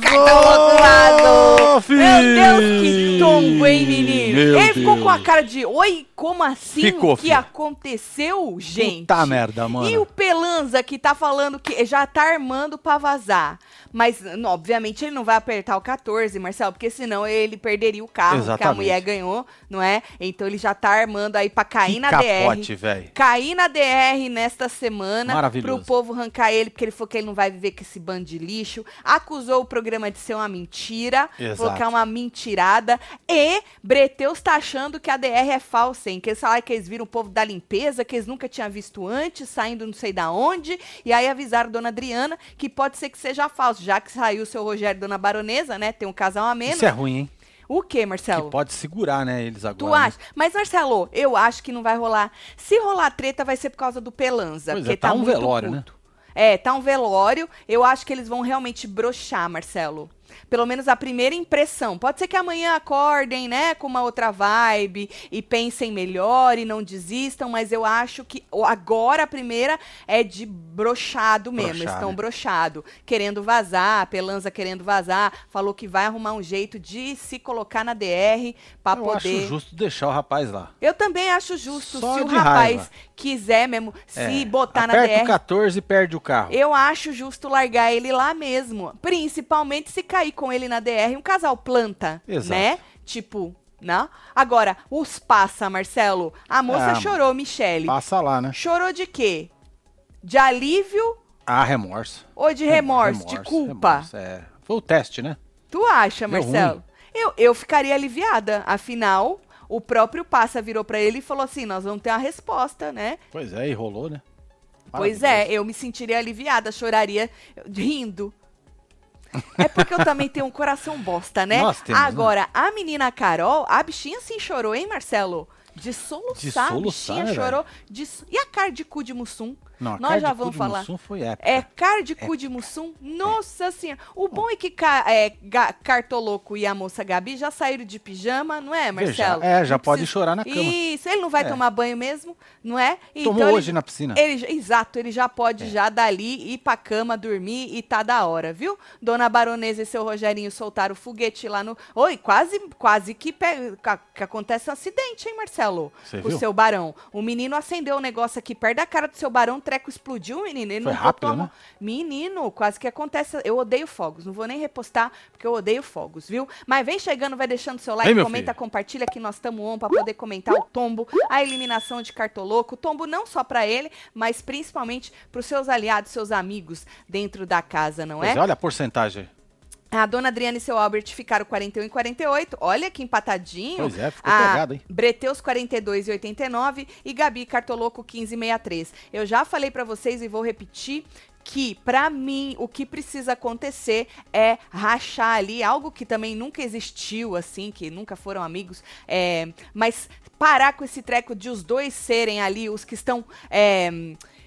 Cartoloco vazou! filho! Meu Deus, que tombo, hein, menino? Meu Ele ficou com a Deus. cara de, oi, como assim? Ficou, o que filho. aconteceu, gente? Puta merda, mano. E o Pelanza que tá falando que já tá armando pra vazar. Mas, n- obviamente, ele não vai apertar o 14, Marcelo, porque senão ele perderia o carro que a Exatamente. mulher ganhou, não é? Então ele já tá armando aí pra cair Que na capote, DR. velho. Cair na DR nesta semana Maravilhoso. pro povo arrancar ele, porque ele falou que ele não vai viver com esse bando de lixo. Acusou o programa de ser uma mentira. Exato. Falou que é uma mentirada. E Breteus tá achando que a DR é falsa, hein? Que eles falaram que eles viram o povo da limpeza, que eles nunca tinham visto antes, saindo não sei da onde. E aí avisaram a dona Adriana que pode ser que seja falso, já que saiu o seu Rogério e dona Baronesa, né? Tem um casal a menos. Isso é ruim, hein? O que, Marcelo? Que pode segurar, né, eles agora. Tu né? acha? Mas, Marcelo, eu acho que não vai rolar. Se rolar treta, vai ser por causa do Pelanza. Pois é, porque tá tá, um muito velório, né? puto. É, tá um velório. Eu acho que eles vão realmente broxar, Marcelo. Pelo menos a primeira impressão. Pode ser que amanhã acordem, né, com uma outra vibe e pensem melhor e não desistam, mas eu acho que agora a primeira é de brochado mesmo. Broxar, Estão né? brochado, querendo vazar, Pelanza querendo vazar, falou que vai arrumar um jeito de se colocar na DR Eu poder acho justo deixar o rapaz lá. eu também acho justo Só se o rapaz raiva. quiser mesmo se É, botar na aperta o DR. 14 e perde o carro. Eu acho justo largar ele lá mesmo, principalmente se cair com ele na DR um casal planta, Exato. né? Tipo, não? Agora, os passa, Marcelo. A moça Ah, chorou, Michele. Passa lá, né? Chorou de quê? De alívio Ah, remorso. ou de remorso, de Remorso, culpa? remorso, é. Foi o teste, né? Tu acha, Deu Marcelo? Eu, eu ficaria aliviada. Afinal, o próprio Passa virou pra ele e falou assim: nós vamos ter uma resposta, né? Pois é, e rolou, né? Pois é, eu me sentiria aliviada, choraria rindo. É porque eu também tenho um coração bosta, né? Nós temos, né? Agora, a menina Carol, a bichinha sim chorou, hein, Marcelo? De soluçar, De a soluçar, bichinha velho. chorou. De... E a cara de cu de Mussum? Não, Nós já vamos falar. Mussum foi épica. É cara de cu de Mussum? Nossa senhora. O bom é que é, Cartoloco e a moça Gabi já saíram de pijama, não é, Veja, Marcelo? é, já Não pode precisa- chorar na cama. Isso, ele não vai É. tomar banho mesmo, não é? Tomou ele- hoje na piscina. ele, exato, ele já pode É. já dali ir pra cama, dormir e tá da hora, viu? Dona Baronesa e seu Rogerinho soltaram o foguete lá no... Oi, quase, quase que, pe- que acontece um acidente, hein, Marcelo? Você Com o seu barão. O menino acendeu um negócio aqui perto da cara do seu barão, o treco explodiu, menino. Ele Foi não rápido, né? Menino, quase que acontece. Eu odeio fogos, não vou nem repostar, porque eu odeio fogos, viu? Mas vem chegando, vai deixando seu like, comenta, filho. compartilha que nós estamos on pra poder comentar o tombo, a eliminação de Cartoloco. O tombo não só pra ele, mas principalmente pros seus aliados, seus amigos dentro da casa, não Pois é? é, olha a porcentagem. A dona Adriana e seu Albert ficaram 41 e 48. Olha que empatadinho. Pois é, ficou a pegado, hein? Breteus 42 e 89 e Gabi Cartoloco 15 e 63. Eu já falei pra vocês e vou repetir que pra mim o que precisa acontecer é rachar ali algo que também nunca existiu assim, que nunca foram amigos, é, mas parar com esse treco de os dois serem ali os que estão é,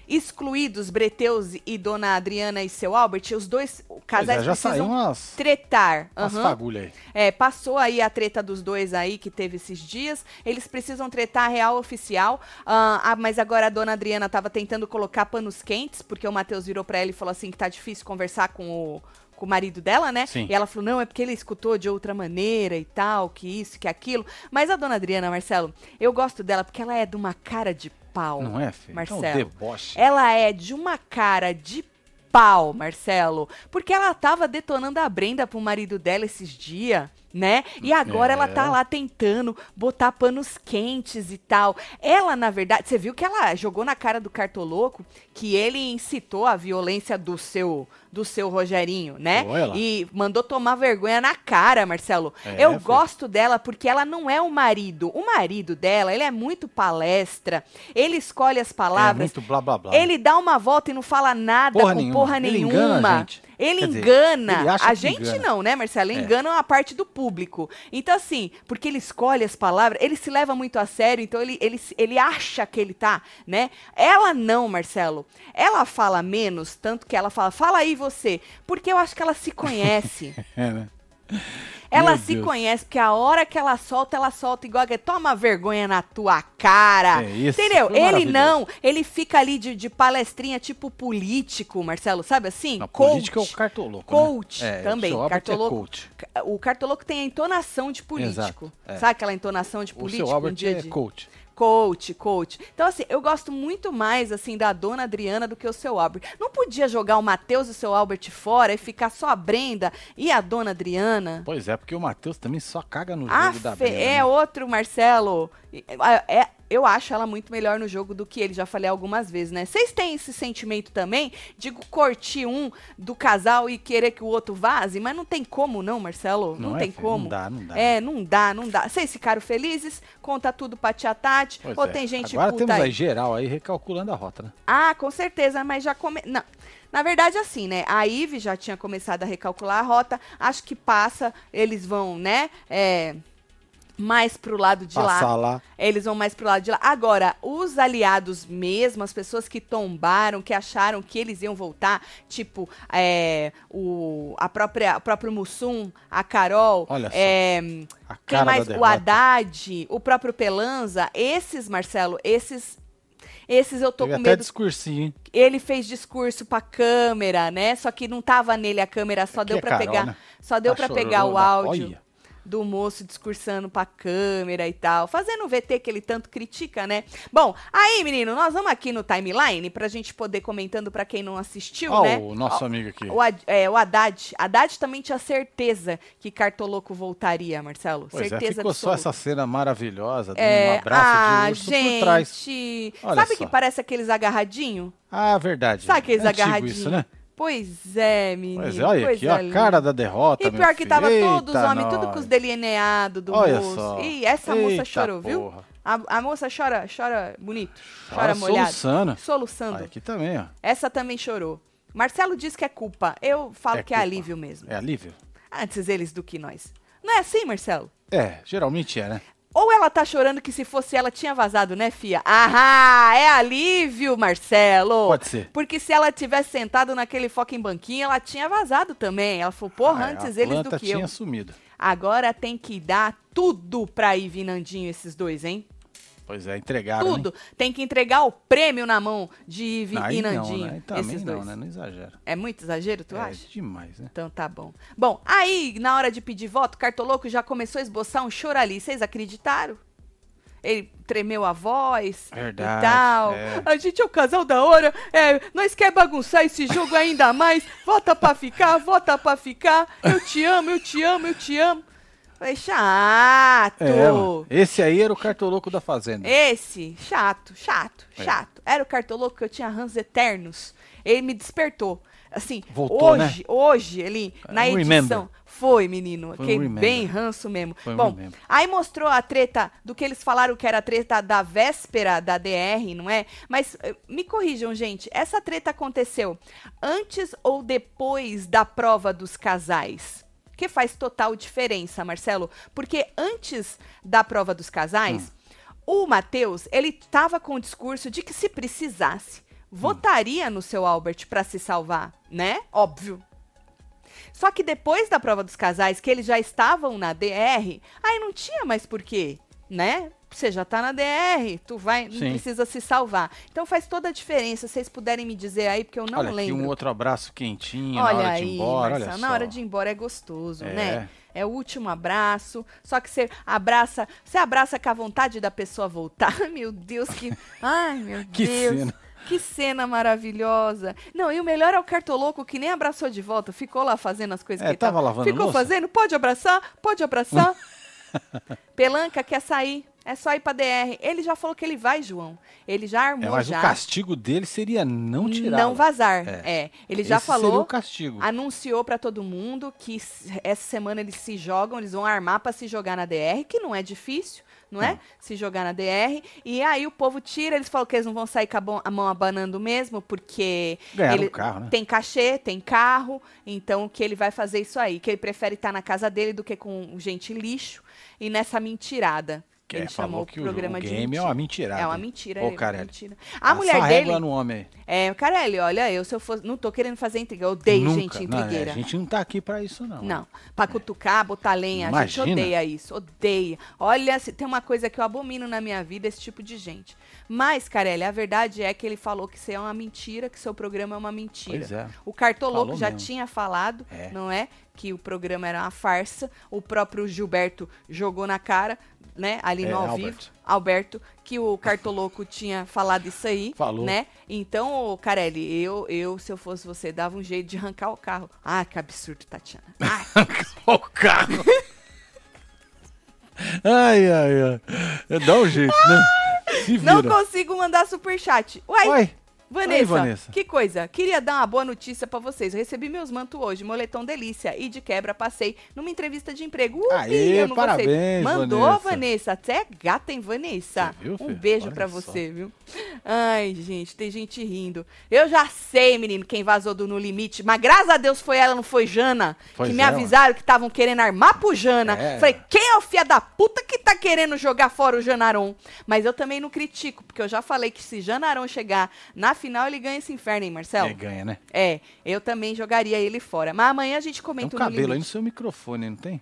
excluídos, Breteus e Dona Adriana e seu Albert, os dois casais é, já precisam umas, tretar. umas Aham. fagulhas aí. É, passou aí a treta dos dois aí que teve esses dias. Eles precisam tretar a real oficial. Ah, ah, mas agora a dona Adriana tava tentando colocar panos quentes, porque o Matheus virou pra ela e falou assim que tá difícil conversar com o, com o marido dela, né? Sim. E ela falou: não, é porque ele escutou de outra maneira e tal, que isso, que aquilo. Mas a dona Adriana, Marcelo, eu gosto dela porque ela é de uma cara de pau. Não é, filho? Marcelo. É um deboche. Ela é de uma cara de pau, Marcelo. Porque ela tava detonando a Brenda pro marido dela esses dias, né? E agora É. ela tá lá tentando botar panos quentes e tal. Ela, na verdade, você viu que ela jogou na cara do cartoloco que ele incitou a violência do seu do seu Rogerinho, né? E mandou tomar vergonha na cara, Marcelo. É, Eu foi. gosto dela porque ela não é o marido. O marido dela, ele é muito palestra. Ele escolhe as É palavras. muito blá blá blá. Ele dá uma volta e não fala nada Porra com nenhuma. porra Ele nenhuma. engana a gente. Ele Quer dizer, engana. ele acha a gente engana. não, né, Marcelo? Ele É. engana a parte do público. Então, assim, porque ele escolhe as palavras, ele se leva muito a sério, então ele, ele, ele acha que ele tá, né? Ela não, Marcelo. Ela fala menos, tanto que ela fala, fala aí você. Porque eu acho que ela se conhece. É, né? Ela Meu se Deus. conhece, porque a hora que ela solta, ela solta igual que toma vergonha na tua cara. É isso, Entendeu? Ele não, ele fica ali de, de palestrinha tipo político, Marcelo, sabe assim? Não, Coach. política é o cartoloco. Coach né? É, também. O Albert Cartoloco- é coach. O cartoloco tem a entonação de político. Exato, é. Sabe aquela entonação de O político? seu Albert um dia é de... coach. Coach, coach. Então, assim, eu gosto muito mais, assim, da dona Adriana do que o seu Albert. Não podia jogar o Matheus e o seu Albert fora e ficar só a Brenda e a dona Adriana? Pois é, porque o Matheus também só caga no Ah, jogo da Brenda, é né? outro Marcelo. É, é- eu acho ela muito melhor no jogo do que ele, já falei algumas vezes, né? Vocês têm esse sentimento também de curtir um do casal e querer que o outro vaze? Mas não tem como não, Marcelo. Não, Não é, tem filho? como. Não dá, não dá. É, não dá, não dá. Vocês ficaram felizes? Conta tudo pra tia Tati? Pois ou é. tem gente Agora puta temos aí? aí geral aí recalculando a rota, né? Ah, com certeza, mas já come... Não. Na verdade, assim, né? A Ive já tinha começado a recalcular a rota. Acho que passa, eles vão, né? É, mais pro lado de lá. Passar lá. Eles vão mais pro lado de lá. Agora, os aliados mesmo, as pessoas que tombaram, que acharam que eles iam voltar, tipo, é, o, a própria, o próprio Mussum, a Carol, Olha só. é, A quem mais? da O. Haddad, o próprio Pelanza, esses, Marcelo, esses. Esses eu tô Teve com até medo. discursinho, hein? Ele fez discurso pra câmera, né? Só que não tava nele a câmera, só Aqui deu é pra Carol, pegar. né? Só deu Tá pra pegar o chorando, áudio olha. Do moço discursando pra câmera e tal, fazendo o VT que ele tanto critica, né? Bom, aí, menino, nós vamos aqui no timeline pra gente poder comentando pra quem não assistiu, Ó, né? o nosso amigo aqui. O, é, o Haddad. Haddad também tinha certeza que Cartoloco voltaria, Marcelo. Pois é, certeza ficou só absoluta. essa cena maravilhosa de um É, abraço ah, de urso gente. por trás. Olha Sabe só. que parece aqueles agarradinhos? Ah, verdade. Sabe aqueles é agarradinhos? isso, né? Pois é, menino. Pois é, olha aqui, coisa ó, a cara da derrota, E pior que filho. tava todos os homens, tudo com os delineados do Olha moço. só. Ih, essa moça Eita chorou, viu? porra. A, a moça chora, chora bonito, chora, Chora molhado. soluçando. Soluçando. Aqui também, ó. Essa também chorou. Marcelo diz que é culpa. Eu falo É que é culpa. alívio mesmo. É alívio? Antes eles do que nós. Não é assim, Marcelo? É, geralmente é, né? Ou ela tá chorando que se fosse ela tinha vazado, né, fia? Ah, é alívio, Marcelo. Pode ser. Porque se ela tivesse sentado naquele fucking banquinho, ela tinha vazado também. Ela falou, porra, Ah, é, antes eles do que tinha eu. sumido. Agora tem que dar tudo pra Ivy e Nandinho, esses dois, hein? Pois é, entregaram, hein? tudo. Tem que entregar o prêmio na mão de Ivy Aí e não, Nandinho. né? Também esses não, dois. né? Não exagera. É muito exagero, tu é acha? demais, né? Então tá bom. Bom, aí, na hora de pedir voto, o Cartoloco já começou a esboçar um choro ali. Vocês acreditaram? Ele tremeu a voz Verdade, e tal. é. A gente é o casal da hora. É, nós quer bagunçar esse jogo ainda mais. Vota pra ficar, vota pra ficar. Eu te amo, eu te amo, eu te amo. Falei, chato. É. Esse aí era o cartoloco da fazenda. Esse, chato, chato, É. chato. Era o cartoloco que eu tinha rãs eternos. Ele me despertou. Assim, Voltou, né? hoje, hoje, ele, na Um edição. remember. Foi, menino. Foi um bem ranço mesmo. Foi um Bom, remember. aí mostrou a treta do que eles falaram que era a treta da véspera da DR, não é? Mas eh, me corrijam, gente. Essa treta aconteceu antes ou depois da prova dos casais? Que faz total diferença, Marcelo. Porque antes da prova dos casais, o Matheus, ele tava com o discurso de que se precisasse, votaria no seu Albert para se salvar, né? Óbvio. Só que depois da prova dos casais, que eles já estavam na DR, aí não tinha mais porquê, né? Você já tá na DR, tu vai, não Sim. precisa se salvar. Então faz toda a diferença, se vocês puderem me dizer aí, porque eu não olha aqui lembro. um outro abraço quentinho na Olha hora aí, de ir embora, Marcelo, olha na só. hora de ir embora é gostoso, É. né? É o último abraço, só que você abraça, você abraça com a vontade da pessoa voltar. Meu Deus, que. Ai, meu Que Deus. cena. Que cena maravilhosa. Não, e o melhor é o cartoloco que nem abraçou de volta, ficou lá fazendo as coisas É, que tava lavando Ficou louça? fazendo, pode abraçar, pode abraçar. Pelanca quer sair, é só ir pra DR. Ele já falou que ele vai, João. Ele já armou É, mas já. o castigo dele seria não tirar. Não vazar. É. É. Ele já Esse seria falou o castigo. anunciou pra todo mundo que essa semana eles se jogam, eles vão armar pra se jogar na DR, que não é difícil, não é? Se jogar na DR. E aí o povo tira, eles falam que eles não vão sair com a, mão abanando mesmo, porque Ganharam ele carro, né? tem cachê, tem carro, então que ele vai fazer isso aí, que ele prefere estar na casa dele do que com gente lixo e nessa mentirada. Que ele é, falou que o, programa o de game é mentira. uma mentirada. É uma mentira, Ô, é Carelli. mentira. A Passa mulher a dele. no homem. É, Carelli, olha, eu se eu fosse. Não tô querendo fazer intriga. Eu odeio Nunca. gente Não, é, intrigueira. a gente não tá aqui pra isso, não. Não, pra cutucar, botar lenha, a gente Imagina. odeia isso, odeia. Olha, se tem uma coisa que eu abomino na minha vida, esse tipo de gente. Mas, Carelli, a verdade é que ele falou que isso é uma mentira, que seu programa é uma mentira. Pois é. O Cartoloco já mesmo. tinha falado, É. não é? Que o programa era uma farsa. O próprio Gilberto jogou na cara, né? Ali É, no ao Alberto. vivo. Alberto, que o Cartoloco tinha falado isso aí, Falou. né? Então, Carelli, eu, eu, se eu fosse você, dava um jeito de arrancar o carro. Ah, que absurdo, Tatiana. Ah, o carro. ai, ai, ai. Dá um jeito, né? Se vira. Não consigo mandar superchat. Uai, Uai, Vanessa, Aí, Vanessa. que coisa. Queria dar uma boa notícia pra vocês. Eu recebi meus mantos hoje, moletom delícia. E de quebra passei numa entrevista de emprego. Uh, Aê, parabéns, vocês. Mandou, Vanessa. Vanessa. Até gata, hein, Vanessa? Viu, um beijo só. você, viu? Ai, gente, tem gente rindo. Eu já sei, menino, quem vazou do No Limite. Mas graças a Deus foi ela, não foi Jana. Pois que me é, avisaram que estavam querendo armar pro Jana. É. Falei, quem é o fia da puta que tá querendo jogar fora o Janaron? Mas eu também não critico, porque eu já falei que se Janaron chegar na final, ele ganha esse inferno, hein, Marcelo? É, ganha, né? É, eu também jogaria ele fora. Mas amanhã a gente Tem um comenta cabelo aí no seu microfone, não tem?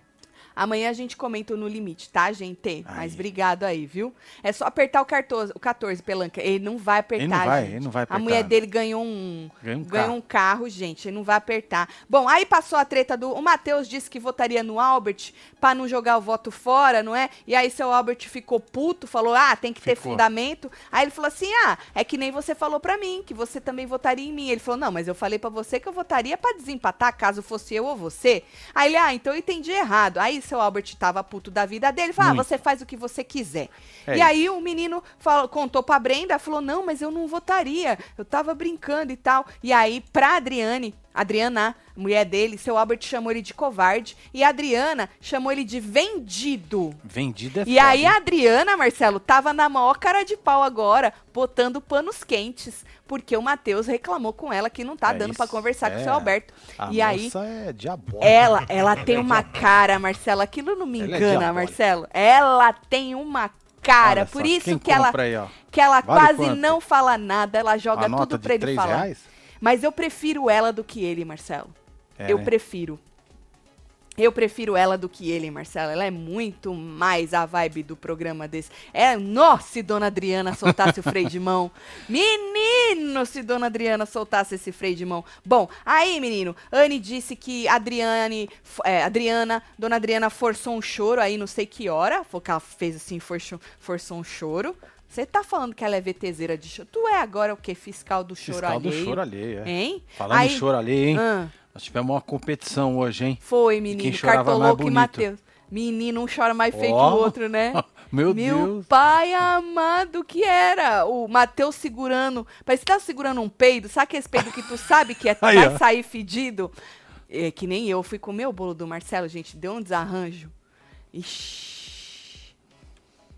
Amanhã a gente comenta no limite, tá, gente? Mas obrigado aí, viu? É só apertar o 14, o 14 pelanca. Ele não vai apertar, Ele não vai, gente. ele não vai A apertar. mulher dele ganhou um, Ganhou um ganhou carro. um carro, gente. Ele não vai apertar. Bom, aí passou a treta do. O Matheus disse que votaria no Albert pra não jogar o voto fora, não é? E aí seu Albert ficou puto, falou: ah, tem que ter Ficou. fundamento. Aí ele falou assim: ah, é que nem você falou pra mim, que você também votaria em mim. Ele falou: não, mas eu falei pra você que eu votaria pra desempatar, caso fosse eu ou você. Aí ele, ah, então eu entendi errado. Aí seu Albert tava puto da vida dele, falou: ah, você faz o que você quiser. É e isso. aí o menino falou- contou pra Brenda, falou: não, mas eu não votaria, eu tava brincando e tal. E aí, pra Adriane, Adriana, mulher dele, seu Albert chamou ele de covarde. E a Adriana chamou ele de vendido. Vendido é E foda, aí a Adriana, Marcelo, tava na maior cara de pau agora, botando panos quentes, porque o Matheus reclamou com ela que não tá É dando pra conversar com o é. seu Alberto. A e aí é diabólica. ela, ela tem uma cara, Marcelo, aquilo não me é engana, diabólica. Marcelo. Ela tem uma cara, Olha por só, isso que ela aí, que ela Vale quase quanto? não fala nada, ela joga tudo pra ele falar. reais? Mas eu prefiro ela do que ele, Marcelo. É, eu né? prefiro. Eu prefiro ela do que ele, Marcelo. Ela é muito mais a vibe do programa desse. É, nossa, se Dona Adriana soltasse o freio de mão. Menino, se Dona Adriana soltasse esse freio de mão. Bom, aí, menino, Anne disse que Adriane, é, Adriana, Dona Adriana forçou um choro aí, não sei que hora. Foi que ela fez assim, forçou, forçou um choro. Você tá falando que ela é VTZera de choro. Tu é agora o quê? Fiscal do choro Fiscal do alheio? choro alheio, é. Hein? Falando Aí- em choro alheio, hein? Ah. Nós tivemos uma competição hoje, hein? Foi, quem menino. mais Cartoloco e bonito. Matheus. Menino, um chora mais feio que o outro, né? Meu, Meu Deus. pai amado, que era? O Matheus segurando. Parece que tá segurando um peido. Sabe aquele peido que tu sabe que é, Aí, vai ó. sair fedido? É, que nem eu. Fui comer o bolo do Marcelo, gente. Deu um desarranjo. Ixi.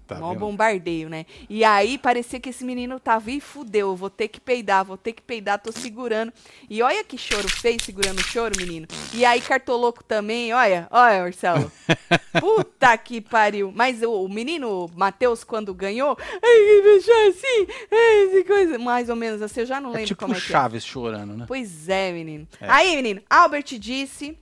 Tá Mó vendo? bombardeio, né? E aí parecia que esse menino tava, ih, fudeu, eu vou ter que peidar, vou ter que peidar, tô segurando. E olha que choro feio segurando o choro, menino. E aí cartoloco também, olha, olha, Marcelo. Puta que pariu. Mas o, o menino Matheus, quando ganhou, ai, que fechou assim, ai, coisa, mais ou menos assim, eu já não É lembro tipo como é que é. Chaves chorando, né? Pois é, menino. É. Aí, menino, Albert disse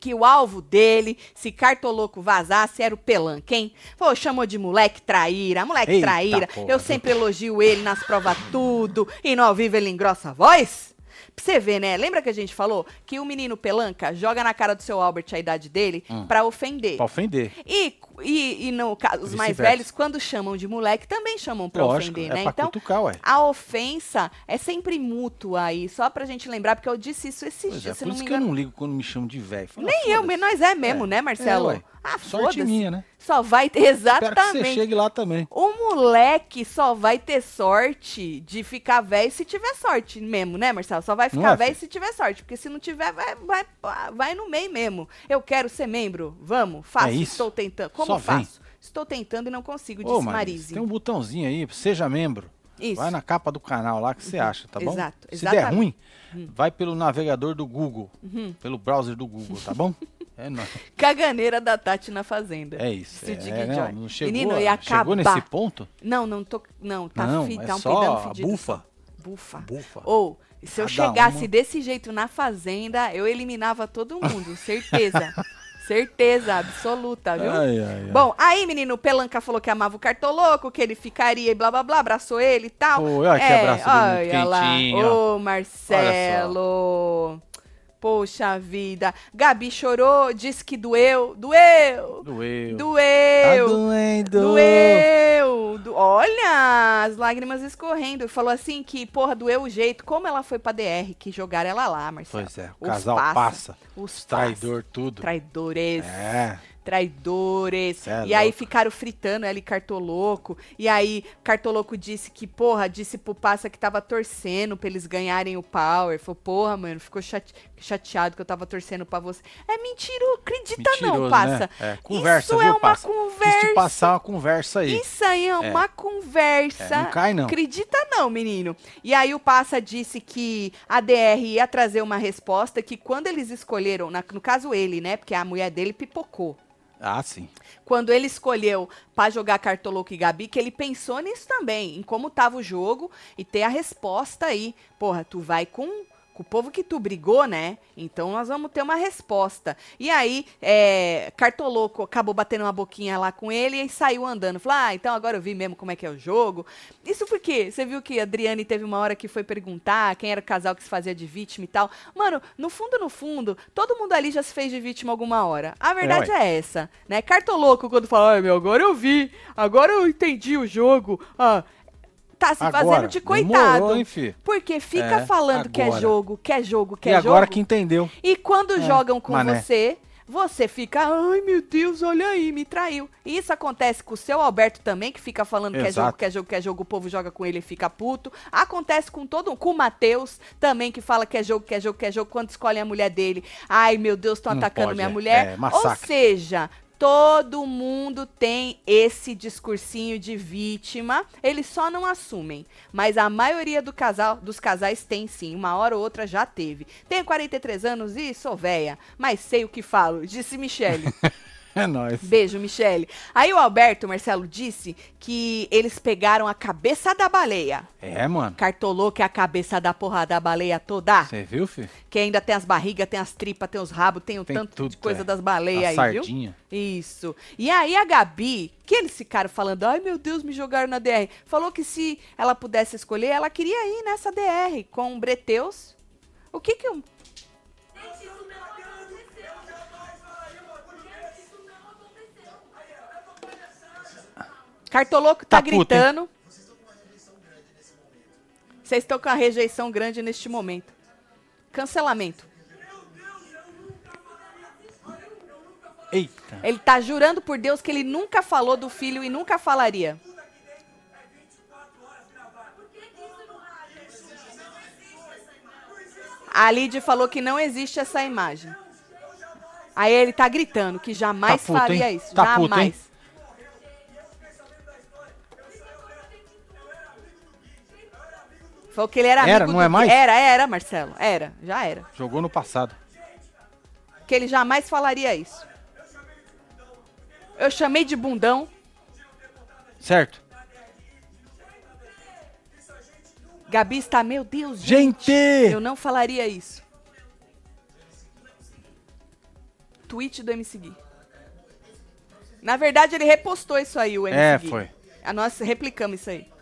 que o alvo dele, se Cartoloco vazasse, era o Pelanca, hein? Pô, chamou de moleque traíra, moleque Eita traíra. porra, Eu sempre elogio ele nas provas tudo, e no ao vivo ele engrossa a voz. Pra você ver, né? Lembra que a gente falou que o menino Pelanca joga na cara do seu Albert a idade dele Hum. pra ofender. Pra ofender. E, e, e no caso, os mais velhos, quando chamam de moleque, também chamam pra Lógico, ofender, é né? pra Então, cutucar, ué. a ofensa é sempre mútua aí, só pra gente lembrar, porque eu disse isso esses Pois é, dias, se por não isso me que eu não ligo quando me chamam de velho. Nem eu, nós é mesmo, É. né, Marcelo? É, ué. ah, Sorte minha, né? Só vai ter, Espero que você exatamente. chegue lá também. O moleque só vai ter sorte de ficar velho se tiver sorte mesmo, né, Marcelo? Só vai ficar é, velho se tiver sorte, porque se não tiver, vai, vai, vai no meio mesmo. Eu quero ser membro, vamos, faço, É isso. estou tentando. Como Só vem. faço? Estou tentando e não consigo, Ô, disse Marise. tem um botãozinho aí, seja membro. Isso. Vai na capa do canal lá que você acha, tá bom? Exato, Se der exatamente. Hum. ruim, vai pelo navegador do Google, pelo browser do Google, tá bom? É nóis. Caganeira da Tati na Fazenda. É isso. O É, não, não chegou, Menino, ia chegou acabar. nesse ponto? Não, não tô. Não, tá, não, fi, é tá um só fedido. bufa. só. Bufa. Bufa. Ou, se eu Cada chegasse uma. desse jeito na Fazenda, eu eliminava todo mundo. Certeza. Certeza absoluta, viu? Ai, ai, ai. Bom, aí, menino, Pelanca falou que amava o Cartoloco, que ele ficaria e blá blá blá, abraçou ele e tal. Pô, olha que abraço olha lá. Ô, Marcelo. Poxa vida. Gabi chorou, disse que doeu. Doeu. Doeu. Tá Doeu. doendo. Doeu! Do- Olha, as lágrimas escorrendo. Falou assim que, porra, doeu o jeito. Como ela foi pra DR, que jogaram ela lá, Marcelo. Pois é, o Os casal passa. passa. Os Traidor, tudo. passa. Traidores. É. Traidores. É e aí louco. ficaram fritando ela e Cartoloco. E aí Cartoloco disse que, porra, disse pro Passa que tava torcendo pra eles ganharem o Power. Falou, porra, mano, ficou chate- chateado que eu tava torcendo pra você. É mentira, acredita não, Mentiroso, Passa. né? É, conversa, Isso viu, é uma Passa? Quis conversa. te passar uma conversa aí. Isso aí é uma conversa. É, não cai, não. Acredita não, menino. E aí o Passa disse que a DR ia trazer uma resposta que quando eles escolheram, na- no caso ele, né? Porque a mulher dele pipocou. Ah, sim. Quando ele escolheu pra jogar Cartoloco e Gabi, que ele pensou nisso também, em como tava o jogo e ter a resposta aí. Porra, tu vai com, com o povo que tu brigou, né? Então nós vamos ter uma resposta. E aí, é, Cartoloco acabou batendo uma boquinha lá com ele e saiu andando. Falou, ah, então agora eu vi mesmo como é que é o jogo. Isso porque você viu que a Adriane teve uma hora que foi perguntar quem era o casal que se fazia de vítima e tal. Mano, no fundo, no fundo, todo mundo ali já se fez de vítima alguma hora. A verdade ué. é essa, né? Cartoloco, quando fala, ai meu, agora eu vi, agora eu entendi o jogo. Ah, tá se Agora, fazendo de demorou, coitado. hein, fi? Porque fica É, falando que é agora. jogo, que é jogo, que e é agora jogo. que entendeu. E quando É, jogam com mané. você, você fica, ai meu Deus, olha aí, me traiu. E isso acontece com o seu Alberto também, que fica falando que é jogo, Exato. que é jogo, que é jogo, o povo joga com ele e fica puto. Acontece com todo com o Matheus também, que fala que é jogo, que é jogo, que é jogo, quando escolhem a mulher dele. Ai meu Deus, estão atacando pode, minha é. mulher. É, Ou seja, todo mundo tem esse discursinho de vítima, eles só não assumem. Mas a maioria do casal, dos casais tem sim, uma hora ou outra já teve. Tenho 43 anos e sou véia, mas sei o que falo, disse Michele. É nóis. Beijo, Michele. Aí o Alberto, Marcelo, disse que eles pegaram a cabeça da baleia. É, mano. Cartolou que é a cabeça da porra da baleia toda. Você viu, filho? Que ainda tem as barrigas, tem as tripas, tem os rabos, tem o Tem tanto tudo, de coisa é. das baleias A aí, viu? sardinha. Isso. E aí a Gabi, que eles ficaram falando, ai meu Deus, me jogaram na DR. Falou que se ela pudesse escolher, ela queria ir nessa DR com o Breteus. O que que eu... Cartoloco tá, Tá puto, gritando. Vocês estão com a rejeição grande neste momento. Cancelamento. Eita. Ele tá jurando por Deus que ele nunca falou do filho e nunca falaria. A Lid falou que não existe essa imagem. Aí ele tá gritando que jamais Tá puto, faria hein? isso. Tá puto, jamais. hein? Falou que ele era amigo Era, não é mais? Era, era, Marcelo. Era, já era. Jogou no passado. Que ele jamais falaria isso. Eu chamei de bundão. Certo? Gabi está, meu Deus, gente. Gente! Eu não falaria isso. Tweet do MC Gui. Na verdade, ele repostou isso aí, o MC É, Gui. foi. A nós replicamos isso aí.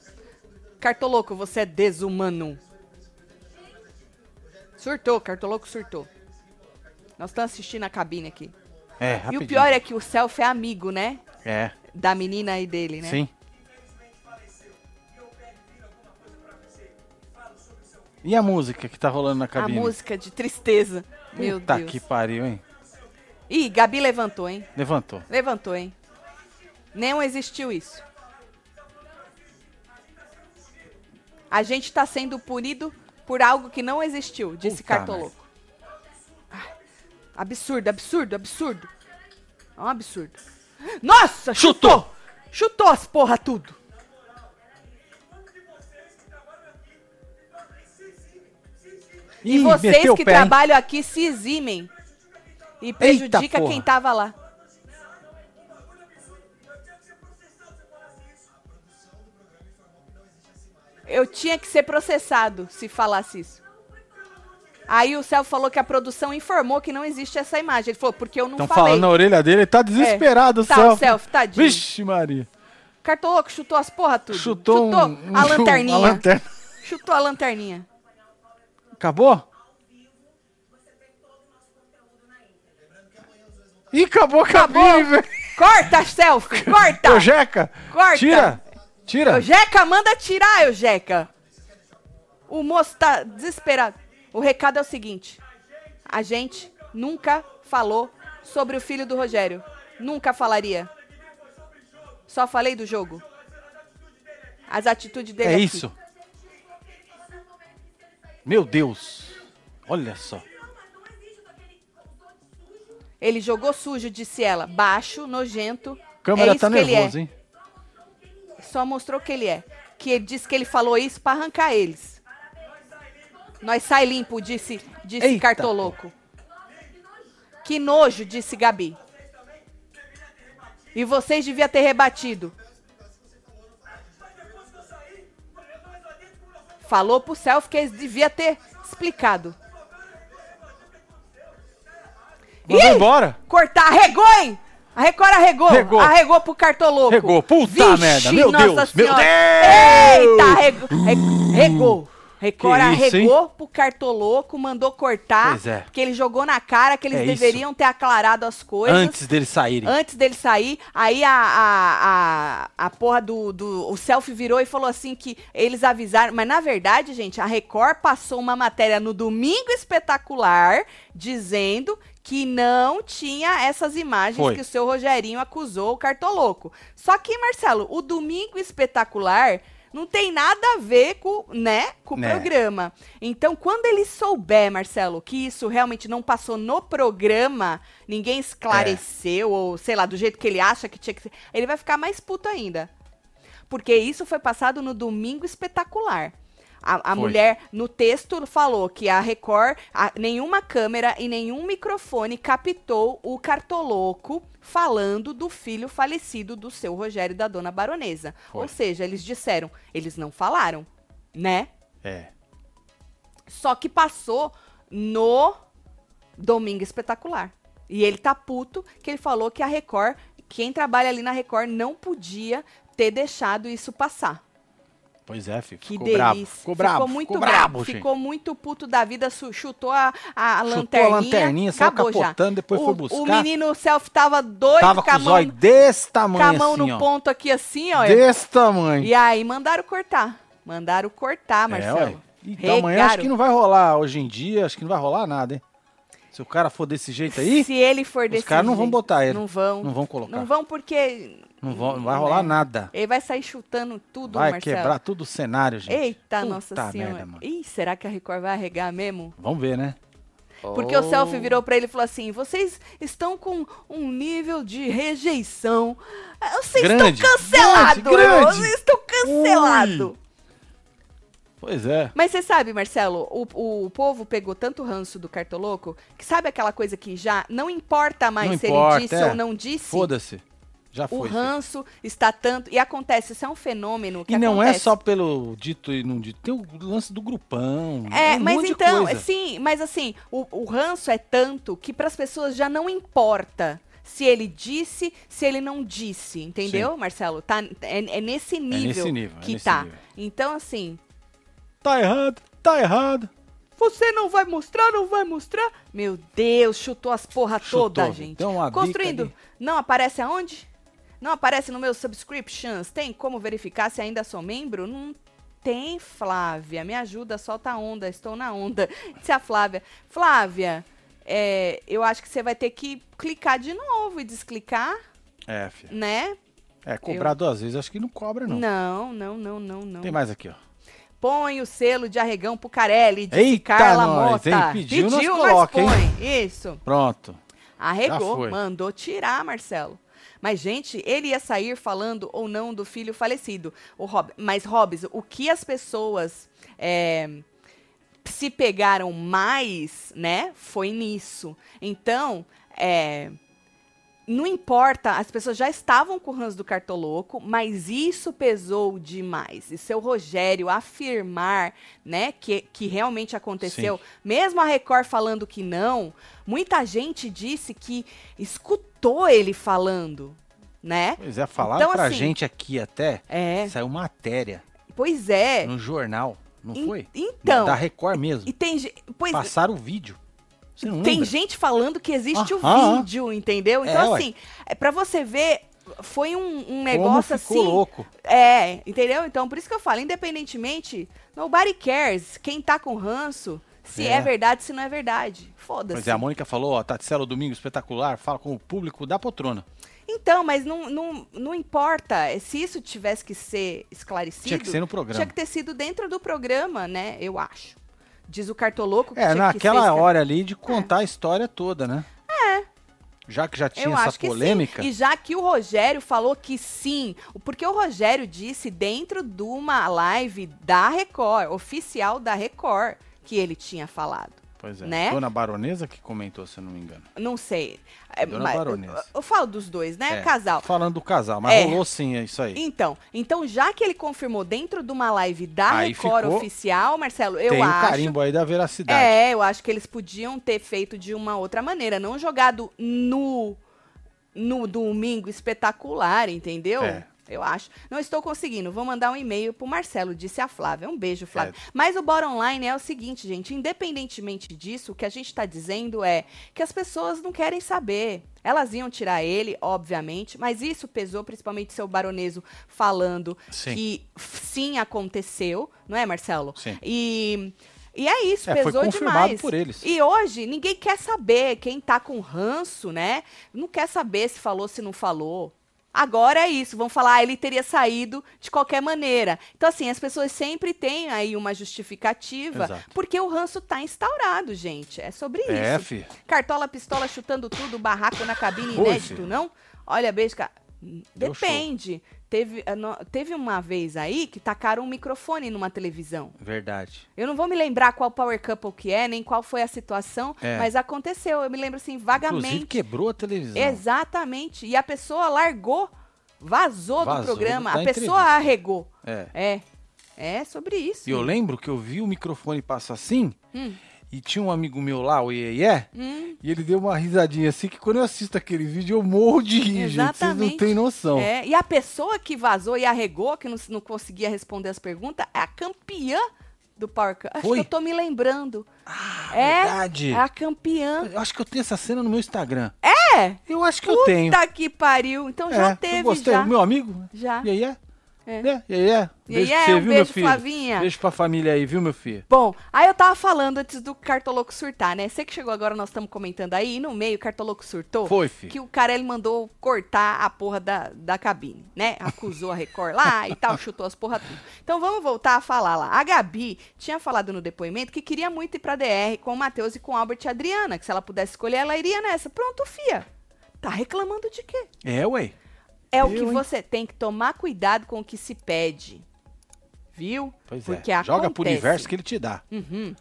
Cartoloco, você é desumano. Surtou, Cartoloco surtou. Nós estamos assistindo a cabine aqui. É, E rapidinho. o pior é que o Self é amigo, né? É, Da menina e dele, né? sim. E a música que tá rolando na A cabine? música de tristeza. Meu Puta Deus. que pariu, hein? Ih, Gabi levantou, hein? Levantou. Levantou, hein? Não existiu isso. A gente tá sendo punido por algo que não existiu, disse Puta Cartoloco. Ai, Absurdo, absurdo, absurdo. É um absurdo. Nossa, chutou! Chutou as porra tudo. E Ih, vocês meteu o que trabalham aqui se eximem. e prejudica porra. quem tava lá. Eu tinha que ser processado se falasse isso. Aí o Celso falou que a produção informou que não existe essa imagem. Ele falou, porque eu não Estão falei. falando na orelha dele, ele tá desesperado, o Tá, Celso. Celso, tadinho. Vixe, Maria. Cartoloco chutou as porra tudo. Chutou, um, a lanterninha. A lanterna. Chutou a lanterninha. Acabou? Ih, acabou, acabou, velho. Corta, selfie, corta. Ô, Jeca, Corta. tira, tira. Eujeca, manda tirar, Eujeca. O moço tá desesperado. O recado é o seguinte: a gente nunca falou sobre o filho do Rogério. Nunca falaria. Só falei do jogo. As atitudes dele É aqui. isso. Meu Deus. Olha só. Ele jogou sujo, disse ela. Baixo, nojento. A câmera é tá nervosa, é. hein? Só mostrou que ele é. Que ele disse que ele falou isso pra arrancar eles. Nós sai limpo, disse, disse Eita, Cartoloco. Que nojo, disse Gabi. E vocês deviam ter rebatido. Falou pro Self que eles deviam ter explicado. Mandou Ih! embora. Cortar, arregou, hein? A Record arregou. Regou. Arregou pro cartoloco. Regou. Puta Vixe, merda, meu Deus, meu Senhora. Deus. Eita, regou. re- regou. Record isso, arregou pro cartoloco, mandou cortar. É. Porque ele jogou na cara que eles É isso. deveriam ter aclarado as coisas. Antes deles saírem. Antes dele sair, aí a, a, a, a porra do, do. O selfie virou e falou assim que eles avisaram. Mas na verdade, gente, a Record passou uma matéria no Domingo Espetacular dizendo que não tinha essas imagens Foi. que o seu Rogerinho acusou o Cartoloco. Só que, Marcelo, o Domingo Espetacular não tem nada a ver com, né, com o Né. programa. Então, quando ele souber, Marcelo, que isso realmente não passou no programa, ninguém esclareceu, ou sei lá, do jeito que ele acha que tinha que ser, ele vai ficar mais puto ainda. Porque isso foi passado no Domingo Espetacular. A, a mulher, no texto, falou que a Record, a- nenhuma câmera e nenhum microfone captou o cartoloco falando do filho falecido do seu Rogério e da dona baronesa. Foi. Ou seja, eles disseram, eles não falaram, né? É. Só que passou no Domingo Espetacular. E ele tá puto que ele falou que a Record, quem trabalha ali na Record, não podia ter deixado isso passar. Pois é, filho. Que ficou delícia. bravo. Ficou bravo. muito ficou bravo. bravo, gente. Ficou muito puto da vida, chutou a, a, a Chutou a lanterninha. lanterninha, saiu acabou já. capotando, depois o, foi buscar. O menino self tava doido Tava com com a os olhos desse com a tamanho mão assim, no ó. ponto aqui assim, ó. Desse tamanho. E aí mandaram cortar. Mandaram cortar, Marcelo. É, ué. Então amanhã acho que não vai rolar hoje em dia, acho que não vai rolar nada, hein? Se o cara for desse jeito aí, Se ele for desse os caras não vão jeito, botar ele. Não vão. Não vão colocar. Não vão porque... Não, vão- não vai rolar né? nada. Ele vai sair chutando tudo, Vai Marcelo. quebrar tudo o cenário, gente. Eita, Puta nossa merda, senhora. mano. Ih, será que a Record vai arregar mesmo? Vamos ver, né? Porque o Selfie virou pra ele e falou assim: vocês estão com um nível de rejeição. Ah, Vocês Grande, estão cancelados! grande, grande. Vocês estão cancelados! Pois é. Mas você sabe, Marcelo, o, o povo pegou tanto ranço do Cartoloco que sabe aquela coisa que já não importa mais Não se importa, ele disse é. ou não disse? Foda-se. Já O foi. filho. ranço está tanto. E acontece, isso é um fenômeno que E não é acontece. só pelo dito e não dito. Tem o lance do grupão. É, um mas então, sim, mas assim, o, o ranço é tanto que para as pessoas já não importa se ele disse, se ele não disse, entendeu, Marcelo? Tá, é, é nesse nível, nesse nível, é que nesse tá. nível. Então, assim, Tá errado, tá errado. você não vai mostrar, não vai mostrar? Meu Deus, chutou as porra Chutou, toda, gente. deu uma bica Construindo. Não aparece aonde? Não aparece no meu subscriptions? Tem como verificar se ainda sou membro? Não tem, Flávia. Me ajuda, solta a onda. Estou na onda. Disse a Flávia. Flávia, é, eu acho que você vai ter que clicar de novo e desclicar, É, filho. né? É, cobrar duas vezes, acho que não cobra, não. Não, não, não, não, não. Tem mais aqui, ó. Põe o selo de arregão pro Carelli, disse Eita, Carla nós, Mota. hein? Pediu, nós mas coloca, hein? põe. Isso. Pronto. Arregou, mandou tirar, Marcelo. Mas, gente, ele ia sair falando ou não do filho falecido. O Rob... Mas, Hobbs, o que as pessoas é, se pegaram mais, né, foi nisso. Então, é, não importa, as pessoas já estavam com o Hans do Cartoloco, mas isso pesou demais. E seu Rogério afirmar, né, que, que realmente aconteceu, Sim. mesmo a Record falando que não, muita gente disse que escutou ele falando, né? Pois é, falar então, pra assim, gente aqui até, é, saiu matéria. Pois é. No jornal, não In, foi? Então. Da Record mesmo. E tem, pois, Passaram o vídeo. Tem lembra? gente falando que existe o vídeo, entendeu? Então, é, assim, é, para você ver, foi um, um negócio assim. louco. É, entendeu? Então, por isso que eu falo, independentemente, nobody cares quem tá com ranço. Se é. é verdade, se não é verdade. Foda-se. Mas é, a Mônica falou, ó, Taticelo Domingo espetacular, fala com o público da poltrona. Então, mas não, não, não importa. Se isso tivesse que ser esclarecido. Tinha que ser no programa. Tinha que ter sido dentro do programa, né? Eu acho. Diz o cartoloco que É, naquela hora ali de contar é. a história toda, né? É. Já que já tinha Eu essa polêmica. E já que o Rogério falou que sim, porque o Rogério disse dentro de uma live da Record, oficial da Record, que ele tinha falado. Pois é. Né? Dona Baronesa que comentou, se eu não me engano. Não sei. É, Dona mas, Baronesa. Eu, eu, falo dos dois, né? É, casal. Falando do casal, mas é. rolou sim é isso aí. Então, então, já que ele confirmou dentro de uma live da aí Record ficou, oficial, Marcelo, eu tem acho. Tem carimbo aí da veracidade. É, eu acho que eles podiam ter feito de uma outra maneira, não jogado no no domingo espetacular, entendeu? É eu acho. Não estou conseguindo. Vou mandar um e-mail pro Marcelo, disse a Flávia. Um beijo, Flávia. É. Mas o bottom line é o seguinte, gente. Independentemente disso, o que a gente está dizendo é que as pessoas não querem saber. Elas iam tirar ele, obviamente, mas isso pesou, principalmente seu baroneso falando sim. que sim aconteceu, não é, Marcelo? Sim. E. E é isso, é, pesou demais. por eles. E hoje, ninguém quer saber quem tá com ranço, né? Não quer saber se falou, se não falou. Agora é isso, vão falar, ah, ele teria saído de qualquer maneira. Então, assim, as pessoas sempre têm aí uma justificativa, Exato. porque o ranço tá instaurado, gente. É sobre é, isso. Fi. Cartola, pistola, chutando tudo, barraco na cabine, inédito, não? Olha, beijo, cara. Depende. Teve, eh, teve uma vez aí que tacaram um microfone numa televisão. Verdade. Eu não vou me lembrar qual Power Couple que é, nem qual foi a situação, é. mas aconteceu. Eu me lembro assim, vagamente. Inclusive quebrou a televisão. Exatamente. E a pessoa largou, vazou, vazou do programa. A pessoa arregou. É. É. É sobre isso. E eu lembro que eu vi o microfone passar assim. Hum. E tinha um amigo meu lá, o Iê, hum. e ele deu uma risadinha assim, que quando eu assisto aquele vídeo eu morro de rir, Exatamente. gente. Vocês não têm noção. É, e a pessoa que vazou e arregou, que não, não conseguia responder as perguntas, é a campeã do Power Cup. Acho que eu tô me lembrando. Ah, é, verdade. É a campeã. Eu acho que eu tenho essa cena no meu Instagram. É? Eu acho que Puta eu tenho. Puta que pariu. Então é, já teve, eu gostei. já. Meu amigo? Já. E aí é? É. É, aí, é. Beijo e aí, você, um viu, beijo, meu filho? Flavinha. Beijo pra família aí, viu, meu filho? Bom, aí eu tava falando antes do Cartoloco surtar, né? Você que chegou agora, nós estamos comentando aí, e no meio o Cartoloco surtou. Foi, filho. Que o cara, ele mandou cortar a porra da, da cabine, né? Acusou a Record lá e tal, chutou as porra tudo. Então vamos voltar a falar lá. A Gabi tinha falado no depoimento que queria muito ir pra DR com o Matheus e com o Albert e a Adriana, que se ela pudesse escolher, ela iria nessa. Pronto, fia. Tá reclamando de quê? É, ué. É o que hein? você tem que tomar cuidado com o que se pede. Viu? Pois Porque é. Joga pro universo que ele te dá. Uhum.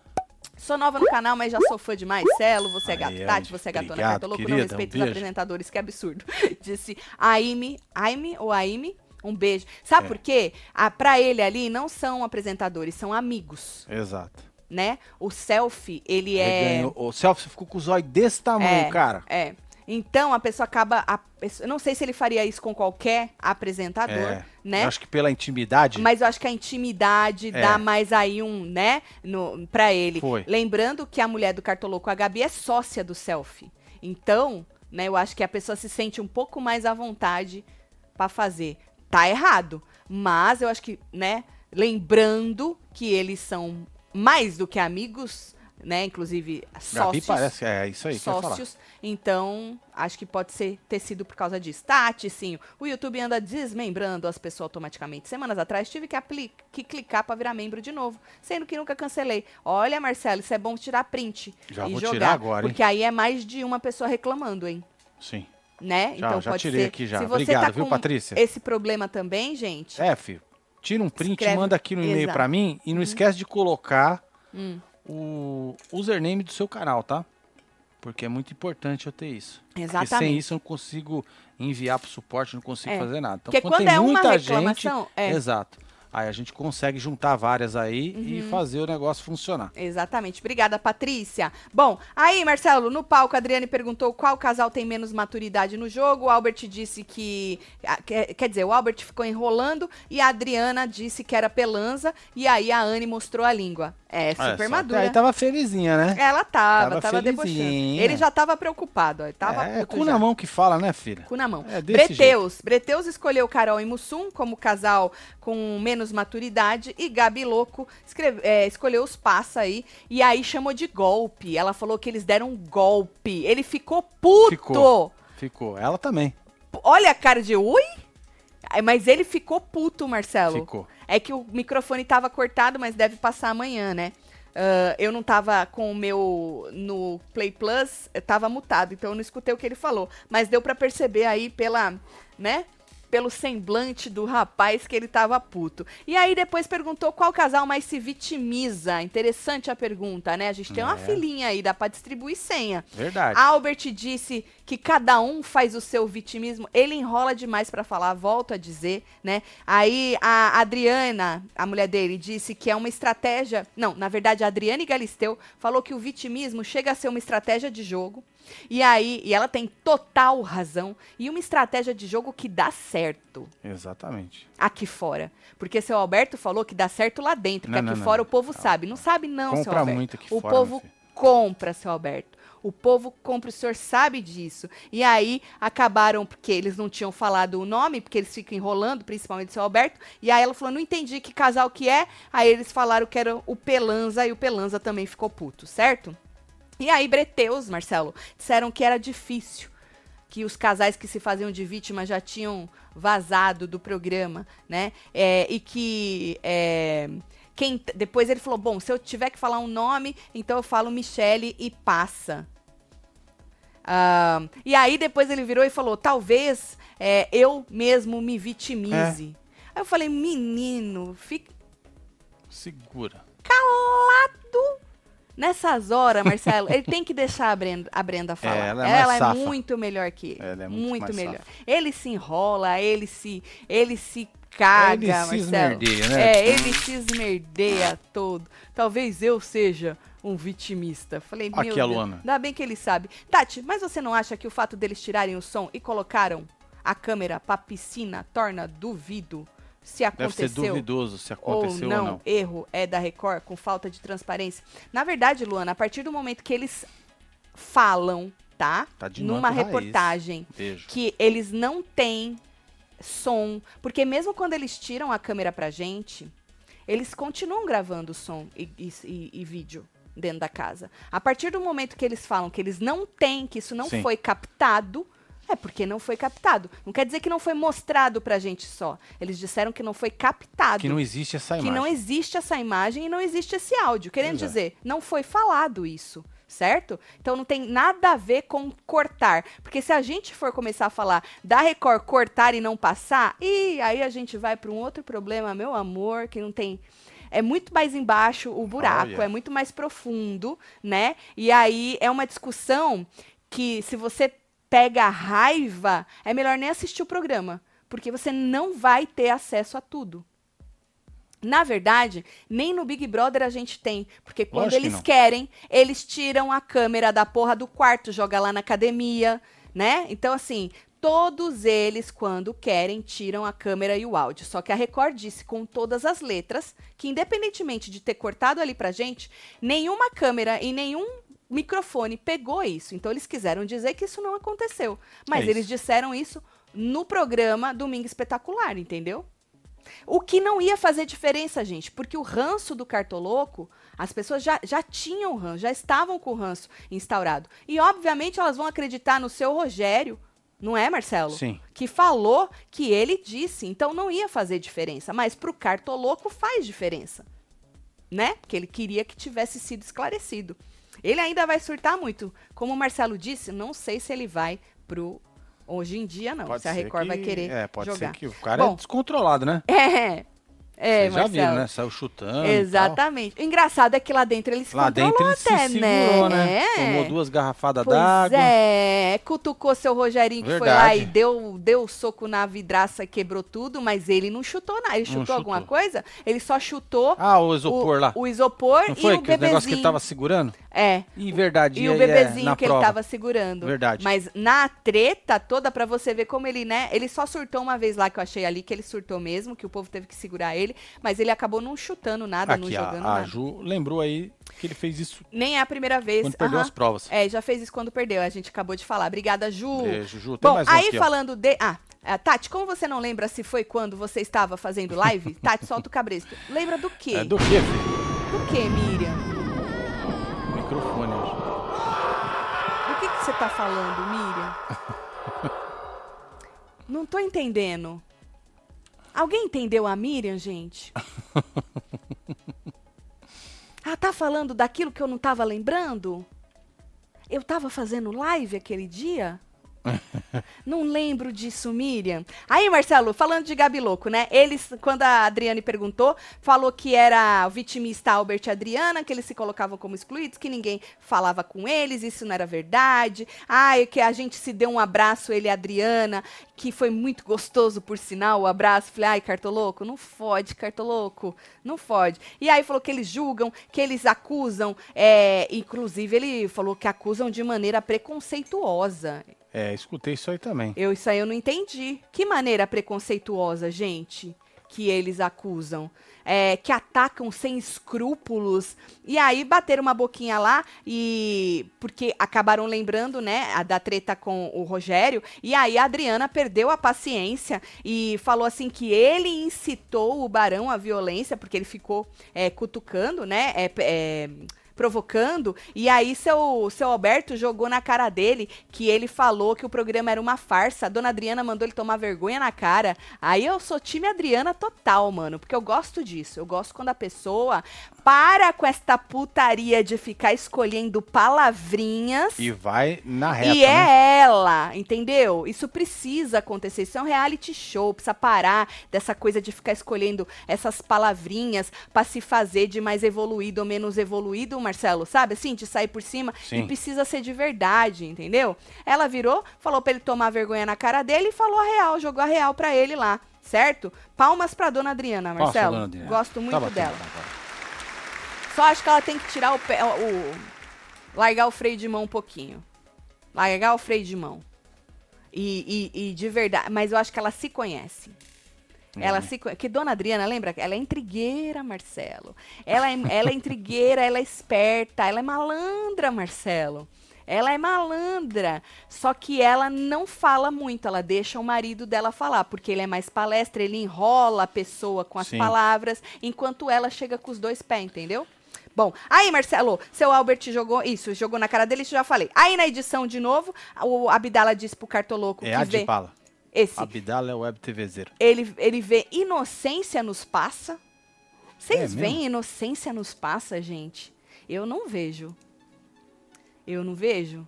Sou nova no canal, mas já sou fã de Marcelo. Você é gato Tati, você é gatona cartoloco. Não respeito um os apresentadores, que absurdo. Disse Aime, Aime ou Aime, um beijo. Sabe é. por quê? Ah, pra ele ali não são apresentadores, são amigos. Exato. Né? O selfie, ele, ele é. Ganhou. O selfie ficou com os olhos desse tamanho, é, cara. É. Então a pessoa acaba. A eu não sei se ele faria isso com qualquer apresentador, é, né? Eu acho que pela intimidade. Mas eu acho que a intimidade é. dá mais aí um, né, no, pra ele. Foi. Lembrando que a mulher do Cartoloco, a Gabi, é sócia do selfie. Então, né, eu acho que a pessoa se sente um pouco mais à vontade para fazer. Tá errado. Mas eu acho que, né, lembrando que eles são mais do que amigos, né? Inclusive sócios. Gabi parece, é isso aí sócios. Então, acho que pode ser ter sido por causa disso. Tati, sim. O YouTube anda desmembrando as pessoas automaticamente. Semanas atrás tive que, que clicar para virar membro de novo, sendo que nunca cancelei. Olha, Marcelo, isso é bom tirar print já e vou jogar, tirar agora, hein? porque aí é mais de uma pessoa reclamando, hein? Sim. Né? Já, então já pode tirei ser. aqui já. Se você Obrigado, tá viu, Patrícia? Esse problema também, gente. É, filho. Tira um print, Escreve. manda aqui no e-mail para mim e não uhum. esquece de colocar hum. O username do seu canal, tá? Porque é muito importante eu ter isso. Exatamente. Porque sem isso eu não consigo enviar para o suporte, não consigo É. fazer nada. Então, Porque quando, quando tem é uma muita gente, reclamação, é. exato. Aí a gente consegue juntar várias aí Uhum. e fazer o negócio funcionar. Exatamente. Obrigada, Patrícia. Bom, aí, Marcelo, no palco, a Adriane perguntou qual casal tem menos maturidade no jogo. O Albert disse que. ah, Quer, quer dizer, o Albert ficou enrolando e a Adriana disse que era pelanza. E aí a Anne mostrou a língua. É, Olha super madura. Aí tava felizinha, né? Ela tava, Tava tava, debochando. Ele já tava preocupado, ó. Tava é, cu já. na mão que fala, né, filha? Cu na mão. É desse Breteus. Breteus escolheu Carol e Mussum como casal com menos maturidade. E Gabi Louco escreve- é, escolheu os passa aí. E aí chamou de golpe. Ela falou que eles deram um golpe. Ele ficou puto. Ficou. Ficou. Ela também. Olha a cara de ui. Mas ele ficou puto, Marcelo. Ficou. É que o microfone tava cortado, mas deve passar amanhã, né? Ah, eu não tava com o meu no Play Plus, eu tava mutado, então eu não escutei o que ele falou. Mas deu pra perceber aí pela, né? Pelo semblante do rapaz que ele tava puto. E aí depois perguntou qual casal mais se vitimiza. Interessante a pergunta, né? A gente tem uma É. filinha aí, dá pra distribuir senha. Verdade. Albert disse que cada um faz o seu vitimismo. Ele enrola demais pra falar, volto a dizer, né? Aí a Adriana, a mulher dele, disse que é uma estratégia. Não, na verdade, a Adriane Galisteu falou que o vitimismo chega a ser uma estratégia de jogo. E aí, e ela tem total razão. E uma estratégia de jogo que dá certo Exatamente. aqui fora. Porque seu Alberto falou que dá certo lá dentro, que Não, aqui não, fora o povo sabe. Não sabe, não, seu Compra Alberto. muito aqui o fora, povo compra, seu Alberto. O povo compra, o senhor sabe disso. E aí acabaram, porque eles não tinham falado o nome, porque eles ficam enrolando, principalmente o seu Alberto. E aí ela falou: não entendi que casal que é. Aí eles falaram que era o Pelanza e o Pelanza também ficou puto, certo? E aí, Breteus, Marcelo, disseram que era difícil que os casais que se faziam de vítima já tinham vazado do programa, né? É, e que é, quem depois ele falou, bom, se eu tiver que falar um nome, então eu falo Michele e passa. E aí depois ele virou e falou, talvez é, eu mesmo me vitimize. Aí eu falei, menino, fica Segura. calado. Nessas horas, Marcelo, ele tem que deixar a Brenda, a Brenda falar. ela é mais safa. muito melhor que ele. Ela é muito mais melhor. safa. Ele se enrola, ele se, ele se caga, Ele se Marcelo. esmerdeia, né? É, ele se esmerdeia todo. Talvez eu seja um vitimista. Falei, meu Aqui a Deus, Luana. ainda bem que ele sabe. Tati, mas você não acha que o fato deles tirarem o som e colocaram a câmera pra piscina torna duvido se Deve aconteceu? ser duvidoso se aconteceu ou ou não, não. erro é da Record com falta de transparência. Na verdade, Luana, a partir do momento que eles falam, tá? Tá de Numa reportagem que eles não têm som, porque mesmo quando eles tiram a câmera pra gente, eles continuam gravando som e, e- e- e vídeo dentro da casa. A partir do momento que eles falam que eles não têm, que isso não Sim. foi captado, é porque não foi captado. Não quer dizer que não foi mostrado pra gente só. Eles disseram que não foi captado Que não existe essa que imagem. não existe essa imagem e não existe esse áudio. Querendo Pois é. dizer, não foi falado isso, certo? Então não tem nada a ver com cortar. Porque se a gente for começar a falar da Record cortar e não passar, e aí a gente vai para um outro problema, meu amor, que não tem. É muito mais embaixo o buraco, Olha. é muito mais profundo, né? E aí é uma discussão que se você pega raiva, é melhor nem assistir o programa, porque você não vai ter acesso a tudo. Na verdade, nem no Big Brother a gente tem, porque quando Lógico que eles não. querem, eles tiram a câmera da porra do quarto, joga lá na academia, né? Então assim, todos eles quando querem tiram a câmera e o áudio. Só que a Record disse com todas as letras que independentemente de ter cortado ali pra gente, nenhuma câmera e nenhum microfone pegou isso. Então eles quiseram dizer que isso não aconteceu, mas É eles isso. disseram isso no programa Domingo Espetacular, entendeu? O que não ia fazer diferença, gente, porque o ranço do cartoloco, as pessoas já, já tinham ranço, já estavam com o ranço instaurado. E, obviamente, elas vão acreditar no seu Rogério, não é, Marcelo? Sim. Que falou que ele disse, então não ia fazer diferença. Mas pro cartoloco faz diferença, né? Porque ele queria que tivesse sido esclarecido. Ele ainda vai surtar muito. Como o Marcelo disse, não sei se ele vai pro. Hoje em dia, não. Pode se a Record que- vai querer É, pode jogar. ser que o cara Bom. é descontrolado, né? É. É, Vocês já viram, né? Saiu chutando. Exatamente. O engraçado é que lá dentro ele se lá dentro ele até, se segurou, né? né? Tomou duas garrafadas d'água. É, cutucou seu Rogerinho Verdade. que foi lá e deu, deu soco na vidraça e quebrou tudo, mas ele não chutou nada. Ele chutou, chutou, alguma coisa? Ele só chutou. Ah, o isopor o, lá. O isopor não foi e o que bebezinho. O negócio que ele tava segurando? É. E verdade. E, e o bebezinho é, que prova. ele tava segurando. Verdade. Mas na treta toda, pra você ver como ele, né? Ele só surtou uma vez lá que eu achei ali, que ele surtou mesmo, que o povo teve que segurar ele, mas ele acabou não chutando nada, Aqui, não jogando a, a nada. Ju lembrou aí que ele fez isso. Nem é a primeira vez. Quando perdeu as provas. É, já fez isso quando perdeu. A gente acabou de falar. Obrigada, Ju. Beijo, Ju. Tem Bom, mais um aí aqui, falando de. Ah, é, Tati, como você não lembra se foi quando você estava fazendo live? Tati, solta o cabresto. Lembra do quê? É do quê, filho? Do quê, Miriam? Microfone. Do que, que você tá falando, Miriam? não tô entendendo. Alguém entendeu a Miriam, gente? Ela tá falando daquilo que eu não tava lembrando? Eu tava fazendo live aquele dia? Não lembro disso, Miriam. Aí, Marcelo, falando de Gabi Louco, né? Eles, quando a Adriane perguntou, falou que era o vitimista Albert e Adriana, que eles se colocavam como excluídos, que ninguém falava com eles, isso não era verdade. Ai, que a gente se deu um abraço, ele e a Adriana, que foi muito gostoso, por sinal, o abraço. Falei, ai, cartoloco, não fode, cartoloco, não fode. E aí falou que eles julgam, que eles acusam, é, inclusive ele falou que acusam de maneira preconceituosa. É, escutei isso aí também. Eu isso aí eu não entendi. Que maneira preconceituosa, gente, que eles acusam. É, que atacam sem escrúpulos. E aí bateram uma boquinha lá e. Porque acabaram lembrando, né, a da treta com o Rogério. E aí a Adriana perdeu a paciência e falou assim que ele incitou o Barão à violência, porque ele ficou é, cutucando, né? É, é, provocando. E aí seu, seu Alberto jogou na cara dele que ele falou que o programa era uma farsa. A dona Adriana mandou ele tomar vergonha na cara. Aí eu sou time Adriana total, mano. Porque eu gosto disso. Eu gosto quando a pessoa para com esta putaria de ficar escolhendo palavrinhas. E vai na reta. E é né? ela, entendeu? Isso precisa acontecer. Isso é um reality show. Precisa parar dessa coisa de ficar escolhendo essas palavrinhas para se fazer de mais evoluído ou menos evoluído, Marcelo. Sabe assim? De sair por cima. Sim. E precisa ser de verdade, entendeu? Ela virou, falou pra ele tomar vergonha na cara dele e falou a real, jogou a real pra ele lá. Certo? Palmas pra dona Adriana, Marcelo. Nossa, Adriana. Gosto muito tá dela. Tá só acho que ela tem que tirar o pé. O, largar o freio de mão um pouquinho. Largar o freio de mão. E, e, e de verdade. Mas eu acho que ela se conhece. Uhum. Ela se que Dona Adriana, lembra? Ela é intrigueira, Marcelo. Ela é, ela é intrigueira, ela é esperta, ela é malandra, Marcelo. Ela é malandra, só que ela não fala muito, ela deixa o marido dela falar, porque ele é mais palestra, ele enrola a pessoa com as Sim. palavras, enquanto ela chega com os dois pés, entendeu? Bom, aí, Marcelo, seu Albert jogou isso, jogou na cara dele, isso já falei. Aí na edição de novo, o Abdala disse pro cartoloco é que a vê... Esse. Abdala é web TVzeiro. Ele, ele vê inocência nos passa. Vocês é veem inocência nos passa, gente? Eu não vejo. Eu não vejo.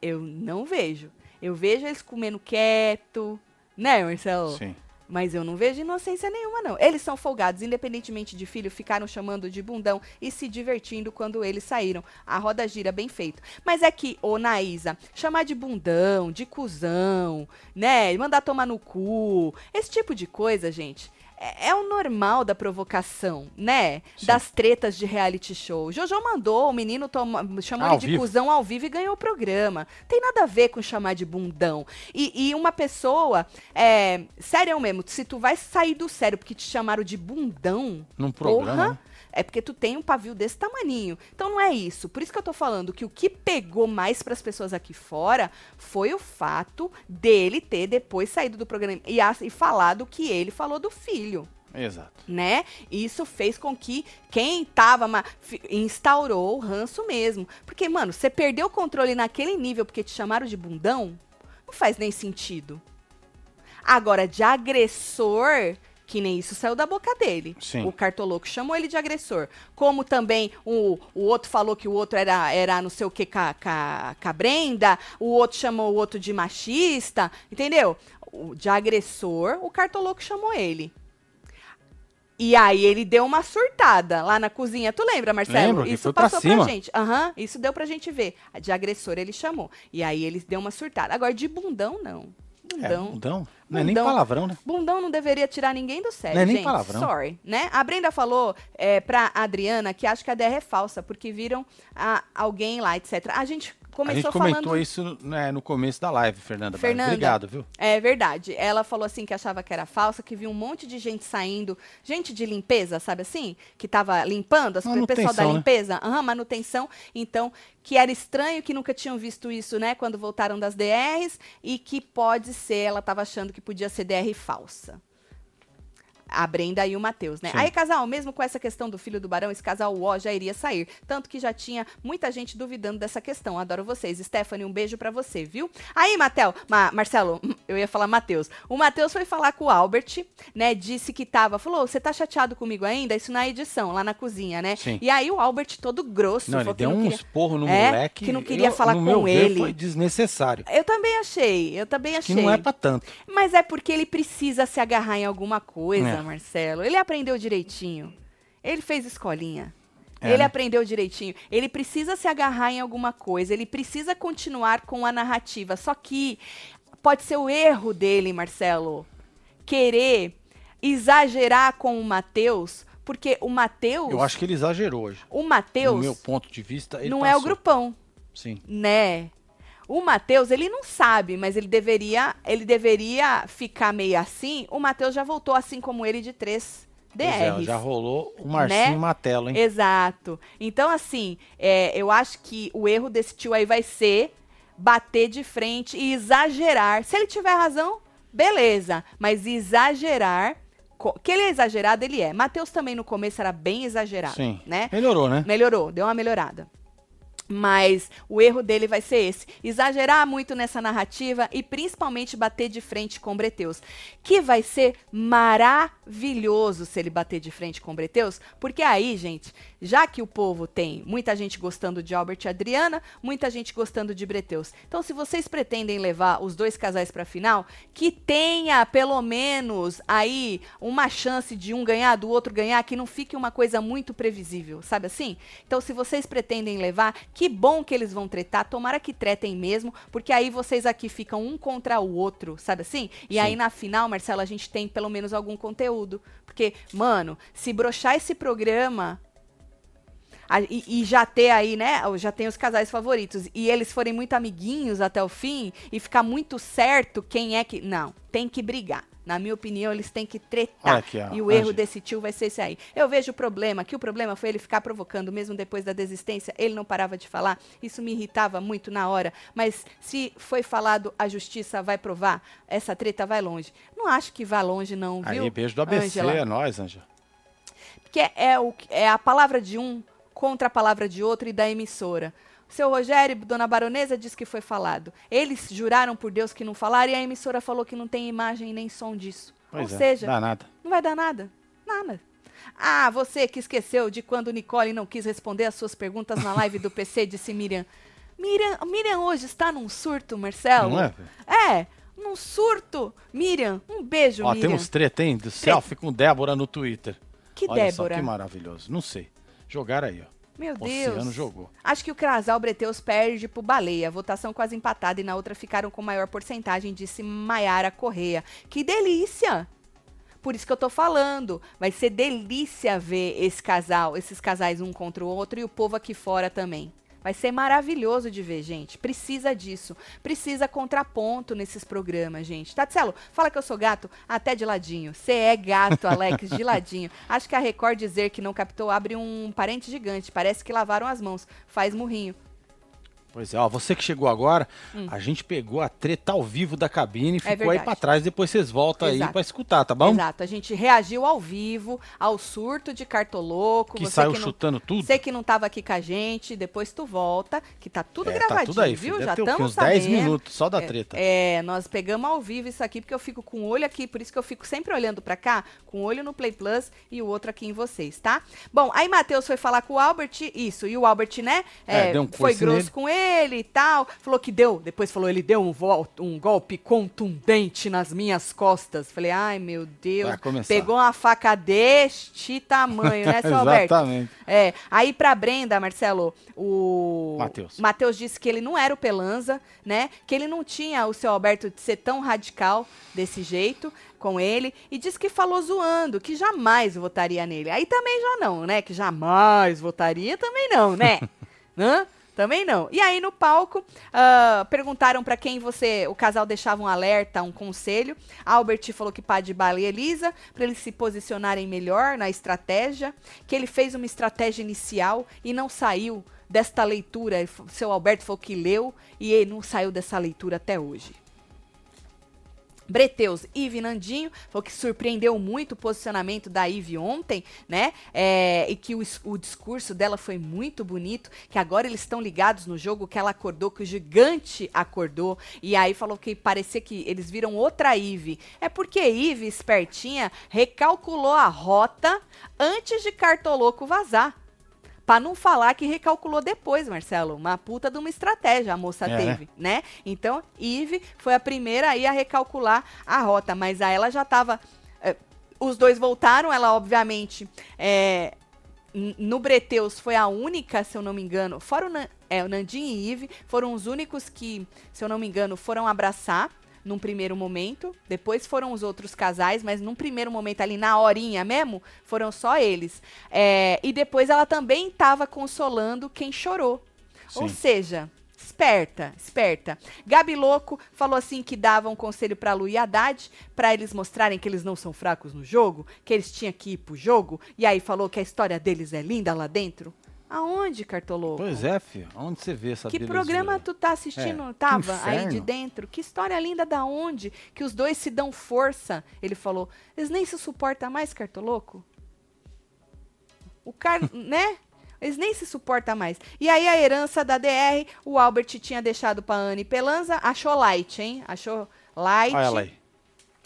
Eu não vejo. Eu vejo eles comendo quieto, né, Marcelo? Sim. Mas eu não vejo inocência nenhuma, não. Eles são folgados, independentemente de filho, ficaram chamando de bundão e se divertindo quando eles saíram. A roda gira bem feito. Mas é que, ô Naísa, chamar de bundão, de cuzão, né? Mandar tomar no cu, esse tipo de coisa, gente, é, é, o normal da provocação, né? Sim. Das tretas de reality show. Jojo mandou, o menino toma, chamou ah, ele de vivo. cuzão ao vivo e ganhou o programa. Tem nada a ver com chamar de bundão. E, e uma pessoa, é, sério mesmo, se tu vai sair do sério porque te chamaram de bundão, Num programa, porra, é porque tu tem um pavio desse tamaninho. Então não é isso. Por isso que eu tô falando que o que pegou mais para as pessoas aqui fora foi o fato dele ter depois saído do programa e, e falado que ele falou do filho. Exato. Né? Isso fez com que quem tava instaurou o ranço mesmo. Porque, mano, você perdeu o controle naquele nível porque te chamaram de bundão, não faz nem sentido. Agora, de agressor, que nem isso saiu da boca dele. Sim. O cartoloco chamou ele de agressor. Como também o, o outro falou que o outro era, era não sei o que com a Brenda, o outro chamou o outro de machista, entendeu? O, de agressor, o cartoloco chamou ele. E aí ele deu uma surtada lá na cozinha. Tu lembra, Marcelo? Lembro, isso passou pra, pra gente. Aham, uhum, isso deu pra gente ver. De agressor ele chamou. E aí ele deu uma surtada. Agora, de bundão, não. Bundão. É, bundão. Não é nem palavrão, né? Bundão não deveria tirar ninguém do sério, Não é nem gente. palavrão. Sorry, né? A Brenda falou é, pra Adriana que acha que a DR é falsa, porque viram a, alguém lá, etc. A gente começou a gente comentou falando... isso né, no começo da live, Fernanda. Fernanda, Obrigado, viu? É verdade. Ela falou assim que achava que era falsa, que viu um monte de gente saindo, gente de limpeza, sabe assim? Que tava limpando, as o pessoal da limpeza, né? uhum, manutenção. Então, que era estranho, que nunca tinham visto isso, né, quando voltaram das DRs, e que pode ser, ela estava achando que podia ser DR falsa a Brenda e o Matheus, né? Sim. Aí, casal, mesmo com essa questão do filho do barão, esse casal ó já iria sair. Tanto que já tinha muita gente duvidando dessa questão. Adoro vocês. Stephanie, um beijo para você, viu? Aí, Matel, Ma Marcelo, eu ia falar Matheus. O Matheus foi falar com o Albert, né? Disse que tava, falou, você tá chateado comigo ainda? Isso na edição, lá na cozinha, né? Sim. E aí o Albert todo grosso. Não, ele deu não uns queria... porro no é, moleque. Que não queria eu, falar com ele. foi desnecessário. Eu também achei, eu também achei. Que não é pra tanto. Mas é porque ele precisa se agarrar em alguma coisa, é. Marcelo. Ele aprendeu direitinho. Ele fez escolinha. É, ele né? aprendeu direitinho. Ele precisa se agarrar em alguma coisa. Ele precisa continuar com a narrativa. Só que pode ser o erro dele, Marcelo, querer exagerar com o Matheus. Porque o Matheus. Eu acho que ele exagerou hoje. O Matheus. Do meu ponto de vista, ele Não passou. é o grupão. Sim. Né? O Matheus, ele não sabe, mas ele deveria, ele deveria ficar meio assim. O Matheus já voltou assim como ele de três DRs. É, já rolou o Marcinho né? Matelo, hein? Exato. Então, assim, é, eu acho que o erro desse tio aí vai ser bater de frente e exagerar. Se ele tiver razão, beleza. Mas exagerar. Que ele é exagerado, ele é. Matheus também no começo era bem exagerado. Sim. Né? Melhorou, né? Melhorou, deu uma melhorada. Mas o erro dele vai ser esse: exagerar muito nessa narrativa e principalmente bater de frente com Breteus. Que vai ser maravilhoso se ele bater de frente com Breteus, porque aí, gente, já que o povo tem muita gente gostando de Albert e Adriana, muita gente gostando de Breteus. Então, se vocês pretendem levar os dois casais para final, que tenha pelo menos aí uma chance de um ganhar, do outro ganhar, que não fique uma coisa muito previsível, sabe assim? Então, se vocês pretendem levar, que bom que eles vão tretar, tomara que tretem mesmo, porque aí vocês aqui ficam um contra o outro, sabe assim? E Sim. aí na final, Marcelo, a gente tem pelo menos algum conteúdo. Porque, mano, se brochar esse programa, e, e, já ter aí, né? Já tem os casais favoritos. E eles forem muito amiguinhos até o fim e ficar muito certo quem é que. Não, tem que brigar. Na minha opinião, eles têm que tretar. Aqui, ó, e o erro desse tio vai ser esse aí. Eu vejo o problema, que o problema foi ele ficar provocando, mesmo depois da desistência, ele não parava de falar. Isso me irritava muito na hora. Mas se foi falado, a justiça vai provar, essa treta vai longe. Não acho que vá longe, não, viu? Aí, beijo do ABC, Angela? é nós, Anja. Porque é, é, o, é a palavra de um contra a palavra de outro e da emissora. Seu Rogério, dona Baronesa, disse que foi falado. Eles juraram por Deus que não falaram e a emissora falou que não tem imagem nem som disso. Pois Ou é, seja, não vai dar nada. Nada. Ah, você que esqueceu de quando Nicole não quis responder as suas perguntas na live do PC, disse Miriam. Miriam, Miriam hoje está num surto, Marcelo. Não é? É, num surto. Miriam, um beijo, Ó, Miriam. temos treta, hein? Do selfie com Débora no Twitter. Que Olha Débora? Só, que maravilhoso. Não sei. Jogaram aí, ó. Meu Oceano Deus. jogou. Acho que o casal Breteus perde pro Baleia. Votação quase empatada e na outra ficaram com maior porcentagem, disse Maiara Correia. Que delícia! Por isso que eu tô falando. Vai ser delícia ver esse casal, esses casais um contra o outro e o povo aqui fora também. Vai ser maravilhoso de ver, gente. Precisa disso. Precisa contraponto nesses programas, gente. Tatselo, fala que eu sou gato até de ladinho. Você é gato, Alex, de ladinho. Acho que a Record dizer que não captou abre um parente gigante. Parece que lavaram as mãos. Faz murrinho. Pois é, ó, você que chegou agora, Hum. a gente pegou a treta ao vivo da cabine, ficou aí verdade. pra trás, depois vocês voltam aí Exato. pra escutar, tá bom? Exato. A gente reagiu ao vivo ao surto de cartoloco. Que Você saiu que não, chutando tudo. Você que não tava aqui com a gente, depois tu volta, que tá tudo É, tá gravadinho, tudo aí, viu? Já Deve quê? estamos uns 10 sabendo. minutos só da É, treta. É, nós pegamos ao vivo isso aqui, porque eu fico com o olho aqui, por isso que eu fico sempre olhando pra cá, com o olho no Play Plus e o outro aqui em vocês, tá? Bom, aí Matheus foi falar com o Albert, isso, e o Albert, né, É, é, deu um foi grosso nele. com ele, ele e tal. Falou que deu, depois falou, ele deu um, um golpe contundente nas minhas costas. Falei, ai meu Deus, pegou uma faca deste tamanho, né, seu Alberto? Exatamente. É, aí pra Brenda, Marcelo, o Matheus. Matheus disse que ele não era o Pelanza, né? Que ele não tinha o seu Alberto de ser tão radical desse jeito com ele e disse que falou zoando, que jamais votaria nele. Aí também já não, né? Que jamais votaria também não, né? Hã? Também não. E aí no palco, uh, perguntaram para quem você, o casal deixava um alerta, um conselho. Albert falou que de Bala e Elisa, para eles se posicionarem melhor na estratégia, que ele fez uma estratégia inicial e não saiu desta leitura. Seu Alberto falou que leu e ele não saiu dessa leitura até hoje. Breteus, Ive Nandinho, falou que surpreendeu muito o posicionamento da Ive ontem, né? É, e que o, o, discurso dela foi muito bonito, que agora eles estão ligados no jogo, que ela acordou, que o gigante acordou, e aí falou que parecia que eles viram outra Ive. É porque Ive, espertinha, recalculou a rota antes de Cartoloco vazar. Pra não falar que recalculou depois, Marcelo. Uma puta de uma estratégia a moça é. teve, né? Então, Ive foi a primeira aí a recalcular a rota, mas aí ela já tava. É, os dois voltaram, ela obviamente. É, no Breteus foi a única, se eu não me engano, fora o, é, o Nandinho e Ive, foram os únicos que, se eu não me engano, foram abraçar num primeiro momento. Depois foram os outros casais, mas num primeiro momento ali na horinha mesmo, foram só eles. É, e depois ela também estava consolando quem chorou. Sim. Ou seja, esperta, esperta. Gabi Louco falou assim que dava um conselho para Lu e Haddad, para eles mostrarem que eles não são fracos no jogo, que eles tinham que ir pro jogo, e aí falou que a história deles é linda lá dentro. Aonde, Cartoloco? Pois é, filho. Onde você vê essa Que programa tu tá assistindo? É. Tava aí de dentro? Que história linda da onde? Que os dois se dão força. Ele falou. Eles nem se suportam mais, Cartoloco? O cara, né? Eles nem se suportam mais. E aí a herança da DR, o Albert tinha deixado pra Anne Pelanza, achou light, hein? Achou light. Olha ela aí.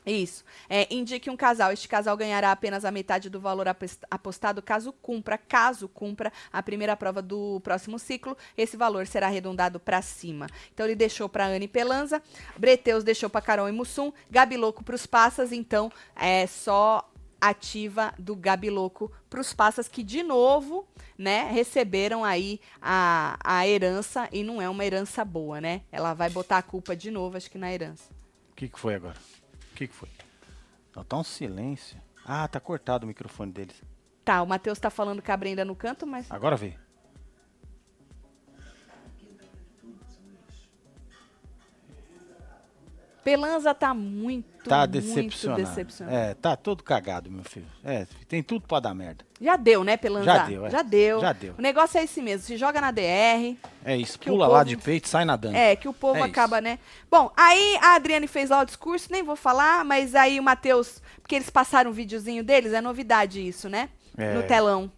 Isso. É, indique um casal. Este casal ganhará apenas a metade do valor apostado caso cumpra, caso cumpra a primeira prova do próximo ciclo. Esse valor será arredondado para cima. Então ele deixou para Anne Pelanza, Breteus deixou para Carol e Mussum, Gabi Louco para os Passas. Então é só ativa do Gabi Louco para os Passas que de novo, né, receberam aí a, a herança e não é uma herança boa, né? Ela vai botar a culpa de novo, acho que na herança. O que, que foi agora? O que, que foi? Não, tá um silêncio. Ah, tá cortado o microfone deles. Tá, o Matheus tá falando com a Brenda no canto, mas. Agora vê. Pelanza tá muito, tá decepcionado. decepcionado. É, tá todo cagado, meu filho. É, tem tudo pra dar merda. Já deu, né, Pelanza? Já deu, é. Já deu. Já deu. O negócio é esse mesmo, se joga na DR. É isso, pula povo, lá de peito, sai nadando. É, que o povo é acaba, isso. né? Bom, aí a Adriane fez lá o discurso, nem vou falar, mas aí o Matheus, porque eles passaram um videozinho deles, é novidade isso, né? É. No telão.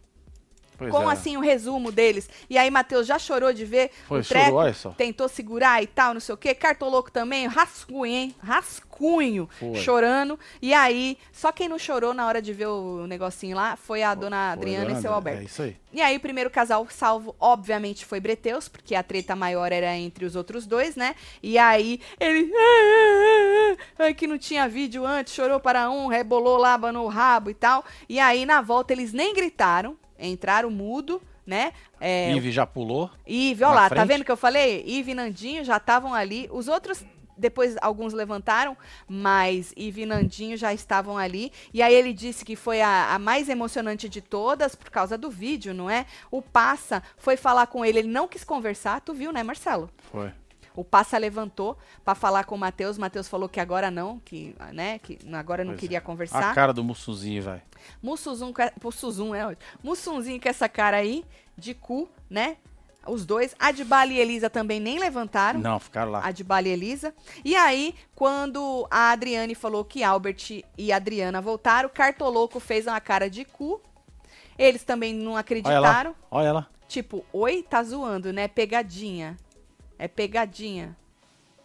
Pois com é. assim o um resumo deles. E aí Matheus já chorou de ver Foi, o treco, chorou, tentou segurar e tal, não sei o quê. Cartoloco também, rascunho, hein? Rascunho, Foi. chorando. E aí, só quem não chorou na hora de ver o negocinho lá foi a dona Adriana e seu Alberto. É isso aí. E aí o primeiro casal salvo, obviamente, foi Breteus, porque a treta maior era entre os outros dois, né? E aí ele que não tinha vídeo antes, chorou para um, rebolou lá, abanou o rabo e tal. E aí na volta eles nem gritaram, entraram mudo, né? É, Ive já pulou. Ive, olha lá, tá frente. tá vendo que eu falei? Ive e Nandinho já estavam ali. Os outros, depois alguns levantaram, mas Ive e Nandinho já estavam ali. E aí ele disse que foi a, a, mais emocionante de todas por causa do vídeo, não é? O Passa foi falar com ele, ele não quis conversar, tu viu, né, Marcelo? Foi. O Passa levantou para falar com o Matheus. Matheus falou que agora não, que, né, que agora não pois queria é. conversar. A cara do Mussuzinho, vai. Mussuzum, Mussuzum é Mussunzinho com essa cara aí, de cu, né? Os dois. Adbala e Elisa também nem levantaram. Não, ficaram lá. Adbala e Elisa. E aí, quando a Adriane falou que Albert e Adriana voltaram, o Cartoloco fez uma cara de cu. Eles também não acreditaram. Olha ela. Olha ela. Tipo, oi, tá zoando, né? Pegadinha. É pegadinha.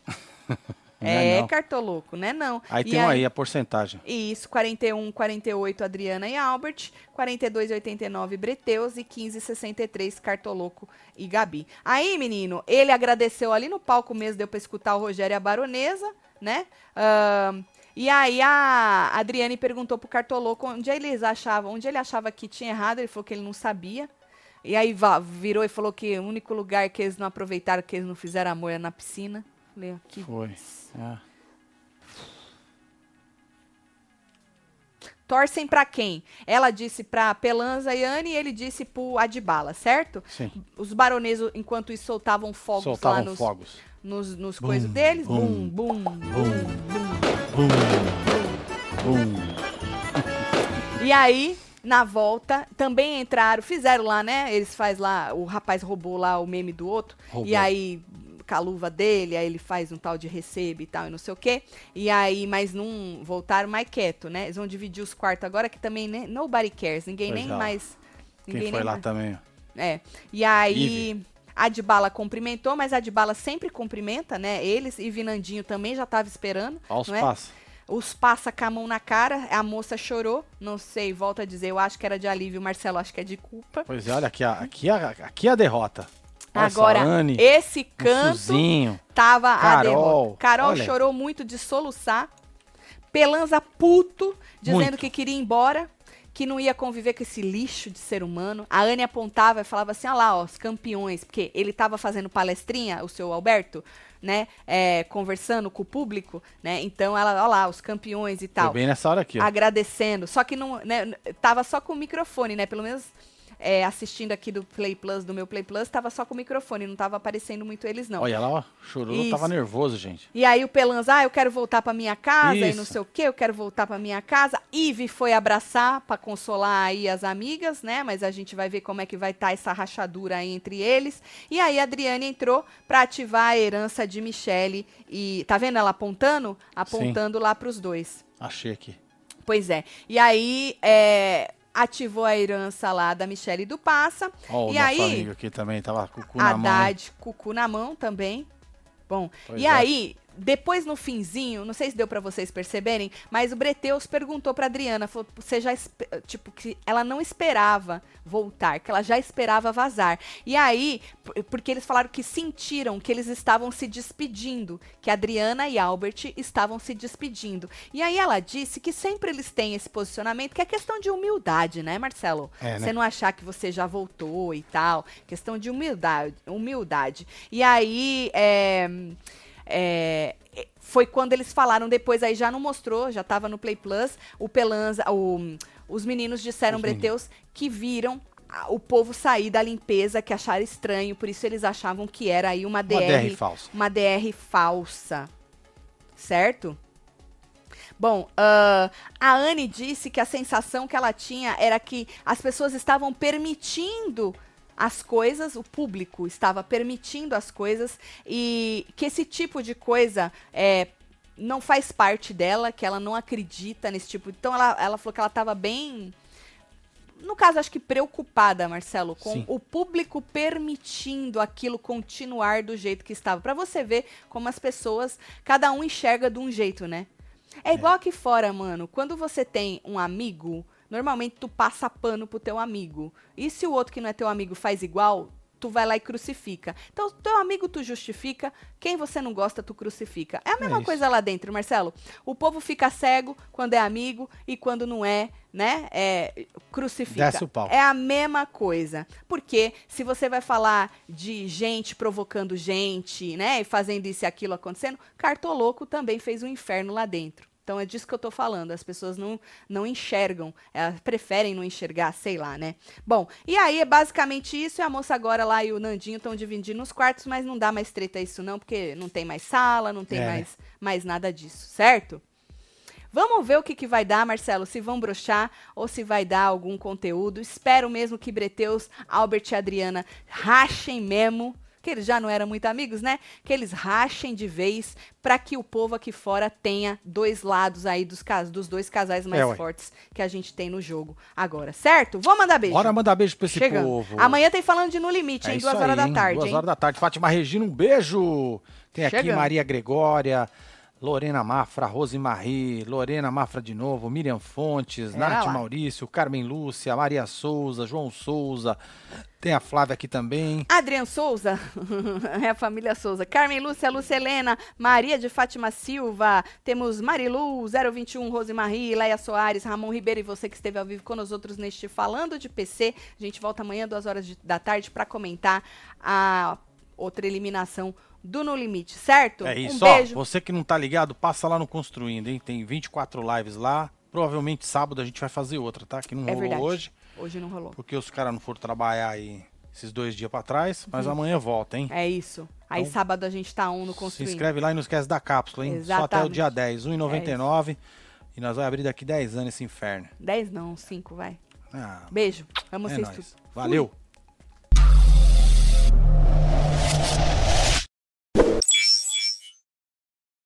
É, é cartoloco, né? Não. Aí e tem aí, aí a porcentagem. Isso, 41, 48 Adriana e Albert, 42 89 Breteus e 15 63 Cartoloco e Gabi. Aí, menino, ele agradeceu ali no palco mesmo, deu pra escutar o Rogério e a Baronesa, né? Uh, e aí a Adriane perguntou pro Cartoloco onde eles achavam, onde ele achava que tinha errado, ele falou que ele não sabia. E aí virou e falou que o único lugar que eles não aproveitaram, que eles não fizeram amor é na piscina. Falei, aqui. Foi. É. Torcem para quem? Ela disse para Pelanza e Anne e ele disse pro Adbala, certo? Sim. Os baroneses, enquanto isso, soltavam fogos soltavam lá nos, fogos. nos, nos bum, coisas deles. Bum, bum, bum, bum, bum, bum. E aí, na volta, também entraram, fizeram lá, né? Eles faz lá, o rapaz roubou lá o meme do outro. Roubou. E aí com a luva dele, aí ele faz um tal de recebe e tal, e não sei o quê. E aí, mas não voltaram mais quieto, né? Eles vão dividir os quartos agora, que também né, nobody cares, ninguém pois nem é. mais. Ninguém Quem foi lá mais... também? É. E aí. A Adbala cumprimentou, mas a Adbala sempre cumprimenta, né? Eles e Vinandinho também já tava esperando. Olha os é? Os passa com a mão na cara, a moça chorou, não sei, volta a dizer, eu acho que era de alívio, Marcelo acho que é de culpa. Pois é, olha aqui, aqui, aqui a derrota. Agora, Anne, esse canto Suzinho, tava Carol, a derrota. Carol olha. chorou muito de soluçar. Pelanza puto, dizendo muito. que queria ir embora, que não ia conviver com esse lixo de ser humano. A Anne apontava e falava assim: olha lá, ó, os campeões, porque ele estava fazendo palestrinha, o seu Alberto, né, é, conversando com o público, né? Então ela, olha lá, os campeões e tal. Foi bem nessa hora aqui. Ó. Agradecendo. Só que não, né, tava só com o microfone, né? Pelo menos é, assistindo aqui do Play Plus, do meu Play Plus, tava só com o microfone, não tava aparecendo muito eles, não. Olha lá, ó, chorou, Isso. tava nervoso, gente. E aí o Pelanza, ah, eu quero voltar pra minha casa Isso. e não sei o que, eu quero voltar pra minha casa. Ive foi abraçar pra consolar aí as amigas, né? Mas a gente vai ver como é que vai estar tá essa rachadura aí entre eles. E aí a Adriane entrou pra ativar a herança de Michele e tá vendo ela apontando? Apontando Sim. lá pros dois. Achei aqui. Pois é. E aí, é, ativou a herança lá da Michelle do Passa. Oh, e aí, amigo aqui também tava com o cu na mão. Haddad, cucu na mão também. Bom, pois e é. aí, depois no finzinho, não sei se deu para vocês perceberem, mas o Breteus perguntou para Adriana, falou, você já tipo que ela não esperava voltar, que ela já esperava vazar. E aí, porque eles falaram que sentiram que eles estavam se despedindo, que Adriana e Albert estavam se despedindo. E aí ela disse que sempre eles têm esse posicionamento, que é questão de humildade, né, Marcelo? É, né? Você não achar que você já voltou e tal, questão de humildade, humildade. E aí, é é, foi quando eles falaram depois, aí já não mostrou, já estava no Play Plus, o Pelanza, o, os meninos disseram, os Breteus, que viram o povo sair da limpeza, que acharam estranho, por isso eles achavam que era aí uma DR, uma DR falsa. Uma DR falsa. Certo? Bom, uh, a Anne disse que a sensação que ela tinha era que as pessoas estavam permitindo as coisas, o público estava permitindo as coisas e que esse tipo de coisa é, não faz parte dela, que ela não acredita nesse tipo. Então ela, ela falou que ela estava bem. No caso, acho que preocupada, Marcelo, com Sim. o público permitindo aquilo continuar do jeito que estava. Para você ver como as pessoas, cada um enxerga de um jeito, né? É igual é. aqui fora, mano. Quando você tem um amigo Normalmente tu passa pano pro teu amigo. E se o outro que não é teu amigo faz igual, tu vai lá e crucifica. Então, teu amigo tu justifica, quem você não gosta tu crucifica. É a mesma é coisa lá dentro, Marcelo. O povo fica cego quando é amigo e quando não é, né? É crucifica. Desce o pau. É a mesma coisa. Porque se você vai falar de gente provocando gente, né, e fazendo isso e aquilo acontecendo, Cartoloco também fez um inferno lá dentro. Então é disso que eu tô falando. As pessoas não, não enxergam, elas preferem não enxergar, sei lá, né? Bom, e aí é basicamente isso. E a moça agora lá e o Nandinho estão dividindo os quartos, mas não dá mais treta isso, não, porque não tem mais sala, não tem é. mais, mais nada disso, certo? Vamos ver o que, que vai dar, Marcelo, se vão brochar ou se vai dar algum conteúdo. Espero mesmo que Breteus, Albert e Adriana rachem mesmo que eles já não eram muito amigos, né? Que eles rachem de vez para que o povo aqui fora tenha dois lados aí dos, dos dois casais mais é, fortes que a gente tem no jogo agora, certo? Vou mandar beijo. Bora mandar beijo pra esse Chegando. povo. Amanhã tem falando de No Limite, é hein? Duas horas da tarde. Duas hein? horas da tarde. Fátima Regina, um beijo. Tem Chegando. aqui Maria Gregória. Lorena Mafra, Rose Marie, Lorena Mafra de novo, Miriam Fontes, Era Nath lá. Maurício, Carmen Lúcia, Maria Souza, João Souza, tem a Flávia aqui também. Adriano Souza, é a família Souza. Carmen Lúcia, Lúcia Helena, Maria de Fátima Silva, temos Marilu, 021, Rose Marie, Leia Soares, Ramon Ribeiro e você que esteve ao vivo com nós outros neste Falando de PC. A gente volta amanhã, duas horas de, da tarde, para comentar a outra eliminação do No Limite, certo? É isso, um beijo. Ó, você que não tá ligado, passa lá no Construindo, hein? Tem 24 lives lá. Provavelmente sábado a gente vai fazer outra, tá? Que não é rolou verdade. hoje. Hoje não rolou. Porque os caras não foram trabalhar aí esses dois dias para trás, mas uhum. amanhã volta, hein? É isso. Aí então, sábado a gente tá um no Construindo. Se inscreve lá e não esquece da cápsula, hein? Exatamente. Só até o dia 10, R$1,99. É e nós vamos abrir daqui 10 anos esse inferno. 10 não, 5, vai. Ah, Beijo. Amo é vocês tudo. Valeu. Fui.